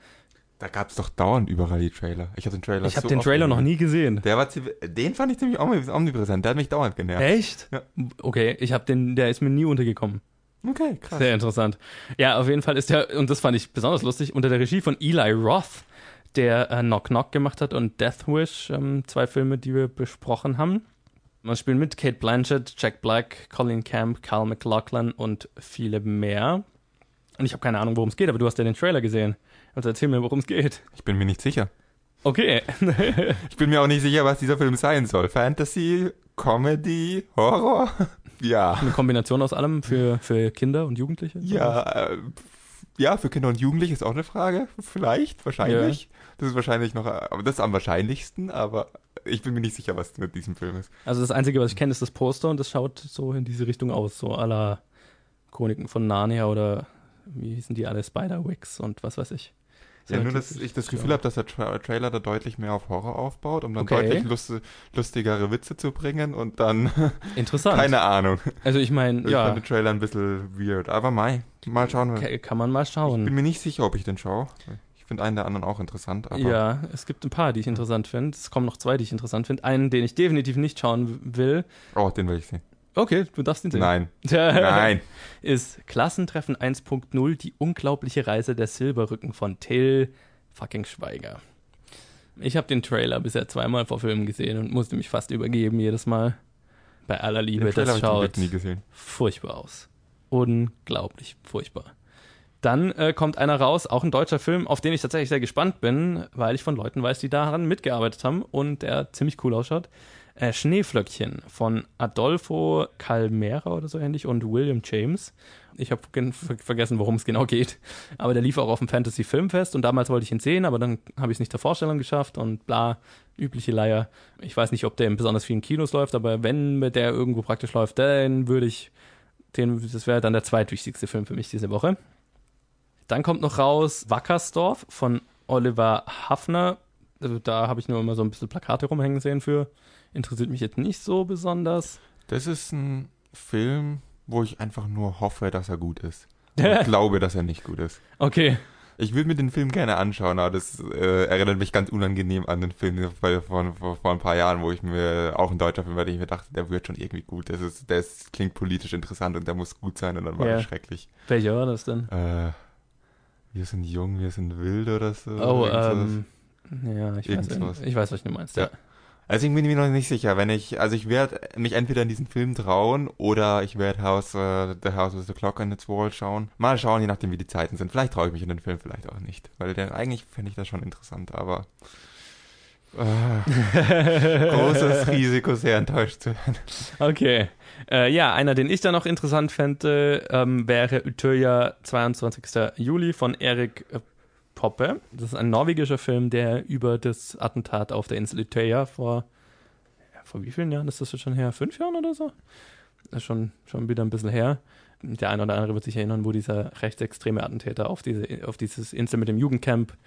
Da gab es doch dauernd überall die Trailer. Ich habe den Trailer Ich habe so den Trailer noch nie gesehen. Der war, den fand ich ziemlich omnipräsent. Der hat mich dauernd genervt. Echt? Ja. Okay, ich habe den, der ist mir nie untergekommen. Okay, krass. Sehr interessant. Ja, auf jeden Fall ist der, und das fand ich besonders lustig, unter der Regie von Eli Roth, der äh, Knock Knock gemacht hat und Death Wish, ähm, zwei Filme, die wir besprochen haben. Man spielt mit Kate Blanchett, Jack Black, Colin Camp, Carl McLaughlin und viele mehr. Und ich habe keine Ahnung, worum es geht, aber du hast ja den Trailer gesehen. Also erzähl mir, worum es geht. Ich bin mir nicht sicher. Okay. ich bin mir auch nicht sicher, was dieser Film sein soll. Fantasy, Comedy, Horror? ja. Eine Kombination aus allem für, für Kinder und Jugendliche? Ja, äh, ja, für Kinder und Jugendliche ist auch eine Frage. Vielleicht, wahrscheinlich. Ja. Das ist wahrscheinlich noch, aber das ist am wahrscheinlichsten, aber ich bin mir nicht sicher, was mit diesem Film ist. Also das Einzige, was ich kenne, ist das Poster und das schaut so in diese Richtung aus, so aller Chroniken von Narnia oder wie hießen die alle, Spider-Wicks und was weiß ich. Ja, nur, dass ich das Gefühl ja. habe, dass der Tra Trailer da deutlich mehr auf Horror aufbaut, um dann okay. deutlich lust lustigere Witze zu bringen und dann. Interessant. keine Ahnung. Also ich meine, ja. Ich fand den Trailer ein bisschen weird, aber mai, mal schauen. Okay, kann man mal schauen. Ich bin mir nicht sicher, ob ich den schaue. Ich finde einen der anderen auch interessant. ja, es gibt ein paar, die ich interessant finde. Es kommen noch zwei, die ich interessant finde. Einen, den ich definitiv nicht schauen will. Oh, den will ich sehen. Okay, du darfst ihn sehen. Nein. Nein. Ist Klassentreffen 1.0 die unglaubliche Reise der Silberrücken von Till fucking Schweiger. Ich habe den Trailer bisher zweimal vor Filmen gesehen und musste mich fast übergeben jedes Mal. Bei aller Liebe, das schaut furchtbar aus. Unglaublich furchtbar. Dann äh, kommt einer raus, auch ein deutscher Film, auf den ich tatsächlich sehr gespannt bin, weil ich von Leuten weiß, die daran mitgearbeitet haben und der ziemlich cool ausschaut. Äh, Schneeflöckchen von Adolfo Calmera oder so ähnlich und William James. Ich habe vergessen, worum es genau geht. Aber der lief auch auf dem Fantasy Filmfest und damals wollte ich ihn sehen, aber dann habe ich es nicht zur Vorstellung geschafft und bla, übliche Leier. Ich weiß nicht, ob der in besonders vielen Kinos läuft, aber wenn der irgendwo praktisch läuft, dann würde ich den, das wäre dann der zweitwichtigste Film für mich diese Woche. Dann kommt noch raus Wackersdorf von Oliver Hafner. Also da habe ich nur immer so ein bisschen Plakate rumhängen sehen für interessiert mich jetzt nicht so besonders. Das ist ein Film, wo ich einfach nur hoffe, dass er gut ist. Und glaube, dass er nicht gut ist. Okay. Ich würde mir den Film gerne anschauen, aber das äh, erinnert mich ganz unangenehm an den Film von, vor ein paar Jahren, wo ich mir auch ein deutscher Film, weil ich mir dachte, der wird schon irgendwie gut. Das ist, der ist, klingt politisch interessant und der muss gut sein und dann war ja. er schrecklich. Welcher war das denn? Äh, wir sind jung, wir sind wild oder so. Oh, ähm, ja, ich weiß, ich weiß, was du meinst. Ja. ja. Also ich bin mir noch nicht sicher, wenn ich, also ich werde mich entweder in diesen Film trauen oder ich werde House, uh, The House with the Clock on its Wall schauen. Mal schauen, je nachdem wie die Zeiten sind. Vielleicht traue ich mich in den Film, vielleicht auch nicht. Weil der, eigentlich finde ich das schon interessant, aber Großes Risiko, sehr enttäuscht zu werden. Okay. Äh, ja, einer, den ich da noch interessant fände, ähm, wäre Utøya 22. Juli von Erik Poppe. Das ist ein norwegischer Film, der über das Attentat auf der Insel Utøya vor, vor wie vielen Jahren ist das jetzt schon her? Fünf Jahren oder so? Das ist schon, schon wieder ein bisschen her. Der eine oder andere wird sich erinnern, wo dieser rechtsextreme Attentäter auf, diese, auf dieses Insel mit dem Jugendcamp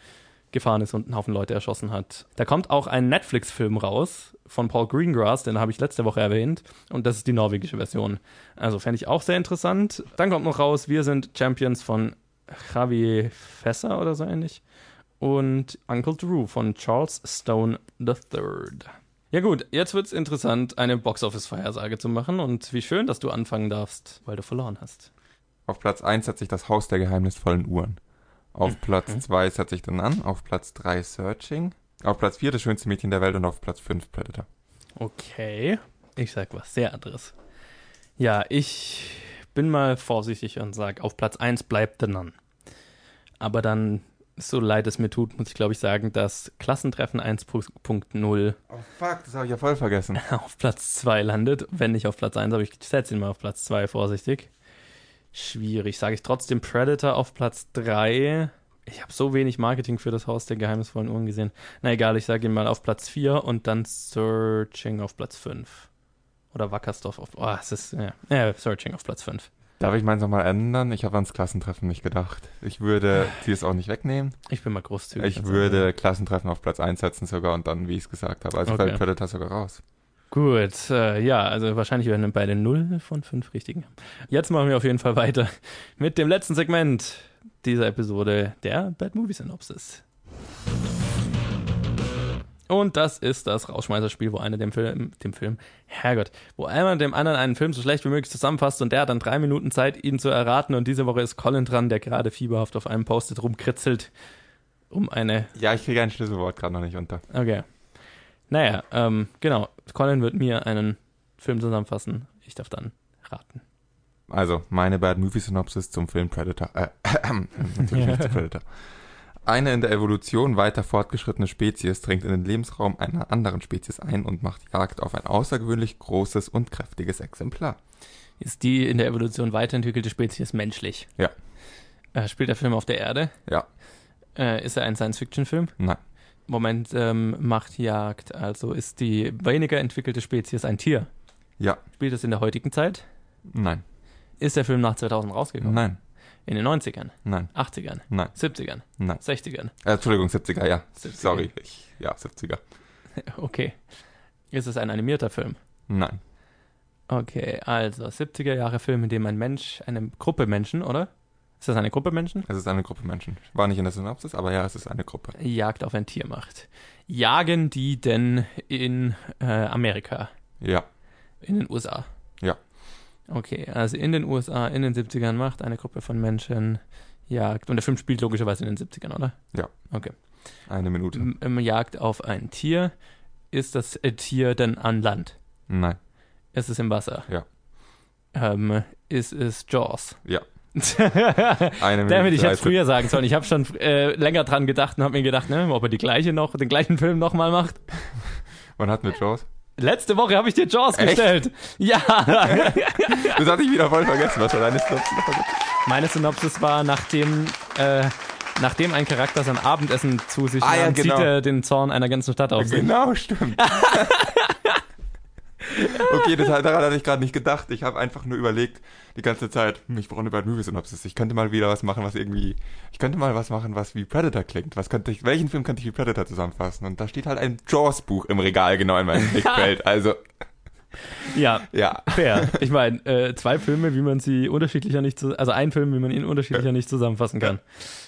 gefahren ist und einen Haufen Leute erschossen hat. Da kommt auch ein Netflix-Film raus von Paul Greengrass, den habe ich letzte Woche erwähnt, und das ist die norwegische Version. Also fände ich auch sehr interessant. Dann kommt noch raus, wir sind Champions von Javi Fesser oder so ähnlich und Uncle Drew von Charles Stone III. Ja gut, jetzt wird's interessant, eine Boxoffice-Vorhersage zu machen und wie schön, dass du anfangen darfst, weil du verloren hast. Auf Platz 1 setze ich das Haus der geheimnisvollen Uhren. Auf Platz 2 setze ich dann an. Auf Platz 3 Searching. Auf Platz 4 das schönste Mädchen der Welt und auf Platz 5 Predator. Okay, ich sag was sehr anderes. Ja, ich bin mal vorsichtig und sag, auf Platz 1 bleibt The Nun. Aber dann, so leid es mir tut, muss ich glaube ich sagen, dass Klassentreffen 1.0 Oh fuck, das habe ich ja voll vergessen. auf Platz 2 landet. Wenn nicht auf Platz 1, aber ich setze ihn mal auf Platz 2 vorsichtig. Schwierig. Sage ich trotzdem Predator auf Platz 3. Ich habe so wenig Marketing für das Haus der geheimnisvollen Uhren gesehen. Na egal, ich sage ihn mal auf Platz 4 und dann Searching auf Platz 5. Oder Wackersdorf auf. Oh, es ist. Ja, ja Searching auf Platz 5. Darf ich meins nochmal ändern? Ich habe ans Klassentreffen nicht gedacht. Ich würde sie es auch nicht wegnehmen. Ich bin mal großzügig. Ich würde Klassentreffen auf Platz 1 setzen sogar und dann, wie ich es gesagt habe. Also Okay. fällt Predator sogar raus. Gut, äh, ja, also wahrscheinlich werden wir beide 0 von 5 richtigen. Jetzt machen wir auf jeden Fall weiter mit dem letzten Segment dieser Episode, der Bad Movie Synopsis. Und das ist das Rauschmeißerspiel, wo einer dem Film, dem Film, Herrgott, wo einer dem anderen einen Film so schlecht wie möglich zusammenfasst und der hat dann drei Minuten Zeit, ihn zu erraten. Und diese Woche ist Colin dran, der gerade fieberhaft auf einem Post-it rumkritzelt, um eine Ja, ich kriege ein Schlüsselwort gerade noch nicht unter. Okay. Naja, ähm, genau. Colin wird mir einen Film zusammenfassen. Ich darf dann raten. Also, meine Bad Movie Synopsis zum Film Predator. Äh, natürlich nicht zu Predator. Eine in der Evolution weiter fortgeschrittene Spezies dringt in den Lebensraum einer anderen Spezies ein und macht Jagd auf ein außergewöhnlich großes und kräftiges Exemplar. Ist die in der Evolution weiterentwickelte Spezies menschlich? Ja. Äh, spielt der Film auf der Erde? Ja. Äh, ist er ein Science-Fiction-Film? Nein. Moment, ähm, macht Jagd. Also ist die weniger entwickelte Spezies ein Tier? Ja. Spielt es in der heutigen Zeit? Nein. Ist der Film nach 2000 rausgekommen? Nein. In den 90ern? Nein. 80ern? Nein. 70ern? Nein. 60ern? Äh, Entschuldigung, 70er, ja. 70er. Sorry. Ich, ja, 70er. Okay. Ist es ein animierter Film? Nein. Okay, also 70er Jahre Film, in dem ein Mensch, eine Gruppe Menschen, oder? Ist das eine Gruppe Menschen? Es ist eine Gruppe Menschen. War nicht in der Synopsis, aber ja, es ist eine Gruppe. Jagd auf ein Tier macht. Jagen die denn in äh, Amerika, Ja. in den USA? Okay, also in den USA, in den 70ern macht eine Gruppe von Menschen Jagd. Und der Film spielt logischerweise in den 70ern, oder? Ja. Okay. Eine Minute. M ähm, Jagd auf ein Tier. Ist das äh, Tier denn an Land? Nein. Ist es im Wasser? Ja. Ähm, ist es Jaws? Ja. Eine Minute. Damit ich hätte 13. früher sagen sollen. Ich habe schon äh, länger dran gedacht und habe mir gedacht, ne, ob er die gleiche noch, den gleichen Film nochmal macht. Wann hatten wir Jaws? Letzte Woche habe ich dir Jaws Echt? gestellt. Ja. Das hatte ich wieder voll vergessen. Was war deine Synopsis? Meine Synopsis war, nachdem, äh, nachdem ein Charakter sein Abendessen zu sich Ah, ja, nahm, genau. zieht er den Zorn einer ganzen Stadt auf sich. Genau, stimmt. okay, das, daran hatte ich gerade nicht gedacht. Ich habe einfach nur überlegt, die ganze Zeit, hm, ich brauche eine Bad Movie Synopsis. Ich könnte mal wieder was machen, was irgendwie, ich könnte mal was machen, was wie Predator klingt. Was könnte ich, welchen Film könnte ich wie Predator zusammenfassen? Und da steht halt ein Jaws-Buch im Regal genau in meinem Blickfeld. Also, Ja, ja. fair. Ich meine, äh, zwei Filme, wie man sie unterschiedlicher nicht, zu, also ein Film, wie man ihn unterschiedlicher nicht zusammenfassen kann.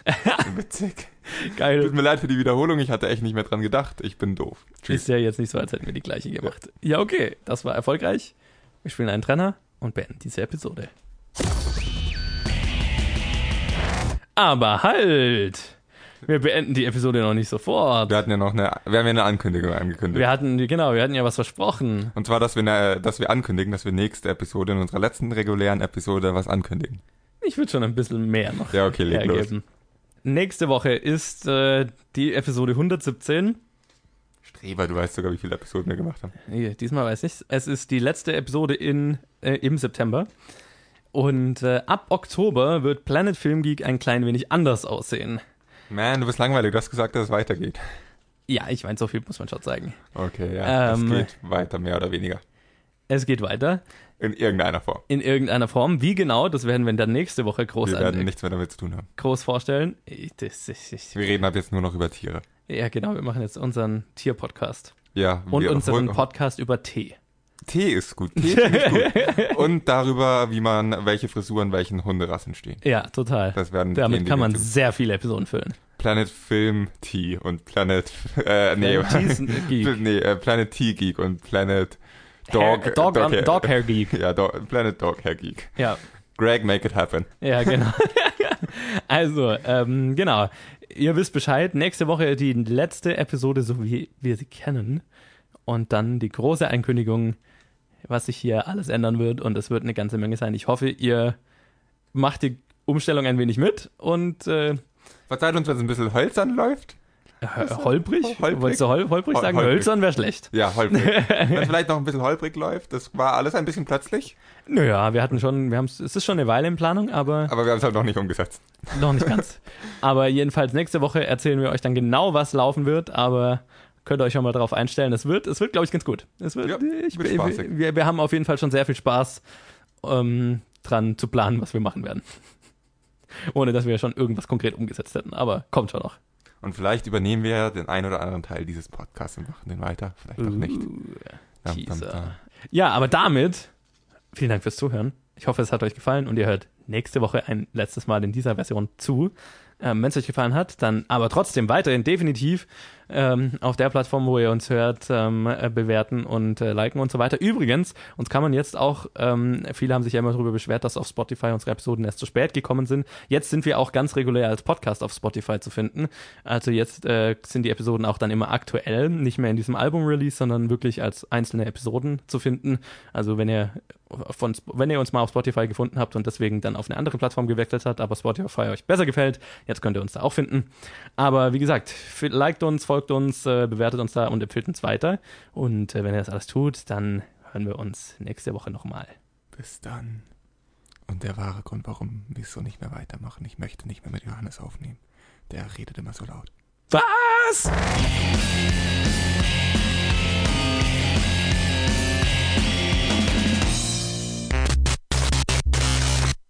Witzig. Tut Geil. mir leid für die Wiederholung, ich hatte echt nicht mehr dran gedacht. Ich bin doof. Tschüss. Ist ja jetzt nicht so, als hätten wir die gleiche gemacht. Ja, okay, das war erfolgreich. Wir spielen einen Trenner und beenden diese Episode. Aber halt! Wir beenden die Episode noch nicht sofort. Wir hatten ja noch eine, wir haben ja eine Ankündigung angekündigt. Wir hatten, genau, wir hatten ja was versprochen. Und zwar, dass wir, eine, dass wir ankündigen, dass wir nächste Episode in unserer letzten regulären Episode was ankündigen. Ich würde schon ein bisschen mehr noch Ja, okay, leg los. hergeben. Nächste Woche ist äh, die Episode 117. Streber, du weißt sogar, wie viele Episoden wir gemacht haben. Nee, diesmal weiß ich Es ist die letzte Episode in, äh, im September. Und äh, ab Oktober wird Planet Film Geek ein klein wenig anders aussehen. Man, du bist langweilig, du hast gesagt, dass es weitergeht. Ja, ich meine, so viel muss man schon zeigen. Okay, ja, Ähm, es geht weiter, mehr oder weniger. Es geht weiter In irgendeiner Form. in irgendeiner Form. Wie genau, das werden wir dann nächste Woche groß, Wir werden nichts mehr damit zu tun haben. groß vorstellen. Ich, das, ich, ich, Wir reden ab jetzt nur noch über Tiere. ja, genau, wir machen jetzt unseren Tier-Podcast. Ja, Und unseren Podcast über Tee. Tee ist gut. Tee ich gut. Und darüber, wie man, welche Frisuren welchen Hunderassen stehen. Ja, total. Das werden Damit kann man dazu. sehr viele Episoden füllen. Planet Film Tea und Planet, äh, nee, Geek. nee, äh, Planet Tea Geek und Planet Dog, Hair, Dog, Dog, Dog, Dog Hair Geek. Ja, Dog, Planet Dog Hair Geek. Ja, Greg, make it happen. Ja, genau. also, ähm, genau. Ihr wisst Bescheid. Nächste Woche die letzte Episode, so wie wir sie kennen. Und dann die große Ankündigung, was sich hier alles ändern wird. Und es wird eine ganze Menge sein. Ich hoffe, ihr macht die Umstellung ein wenig mit und äh, Verzeiht uns, wenn es ein bisschen hölzern läuft. äh, holprig. Holprig? Wolltest du hol holprig Hol- sagen? holprig. Hölzern wäre schlecht. Ja, holprig. wenn es vielleicht noch ein bisschen holprig läuft, das war alles ein bisschen plötzlich, Naja, wir hatten schon, wir haben es ist schon eine Weile in Planung, aber aber wir haben es halt noch nicht umgesetzt. Noch nicht ganz. aber jedenfalls nächste Woche erzählen wir euch dann genau, was laufen wird, aber könnt ihr euch schon mal darauf einstellen. Es wird, es wird, glaube ich, ganz gut. Es wird, Ja, ich, wird spaßig. wir, wir haben auf jeden Fall schon sehr viel Spaß ähm, dran zu planen, was wir machen werden. Ohne dass wir schon irgendwas konkret umgesetzt hätten, aber kommt schon noch. Und vielleicht übernehmen wir den einen oder anderen Teil dieses Podcasts und machen den weiter. Vielleicht auch nicht. Uh, Dam, dam, dam. Ja, aber damit vielen Dank fürs Zuhören. Ich hoffe, es hat euch gefallen und ihr hört nächste Woche ein letztes Mal in dieser Version zu. Ähm, Wenn es euch gefallen hat, dann aber trotzdem weiterhin definitiv ähm, auf der Plattform, wo ihr uns hört, ähm, äh, bewerten und äh, liken und so weiter. Übrigens, uns kann man jetzt auch, ähm, viele haben sich ja immer darüber beschwert, dass auf Spotify unsere Episoden erst zu spät gekommen sind. Jetzt sind wir auch ganz regulär als Podcast auf Spotify zu finden. Also jetzt äh, sind die Episoden auch dann immer aktuell, nicht mehr in diesem Album-Release, sondern wirklich als einzelne Episoden zu finden. Also wenn ihr von, wenn ihr uns mal auf Spotify gefunden habt und deswegen dann auf eine andere Plattform gewechselt habt, aber Spotify euch besser gefällt, jetzt könnt ihr uns da auch finden. Aber wie gesagt, liked uns, folgt uns, äh, bewertet uns da und empfiehlt uns weiter. Und äh, wenn ihr das alles tut, dann hören wir uns nächste Woche nochmal. Bis dann. Und der wahre Grund, warum wir so nicht mehr weitermachen. Ich möchte nicht mehr mit Johannes aufnehmen. Der redet immer so laut. Was?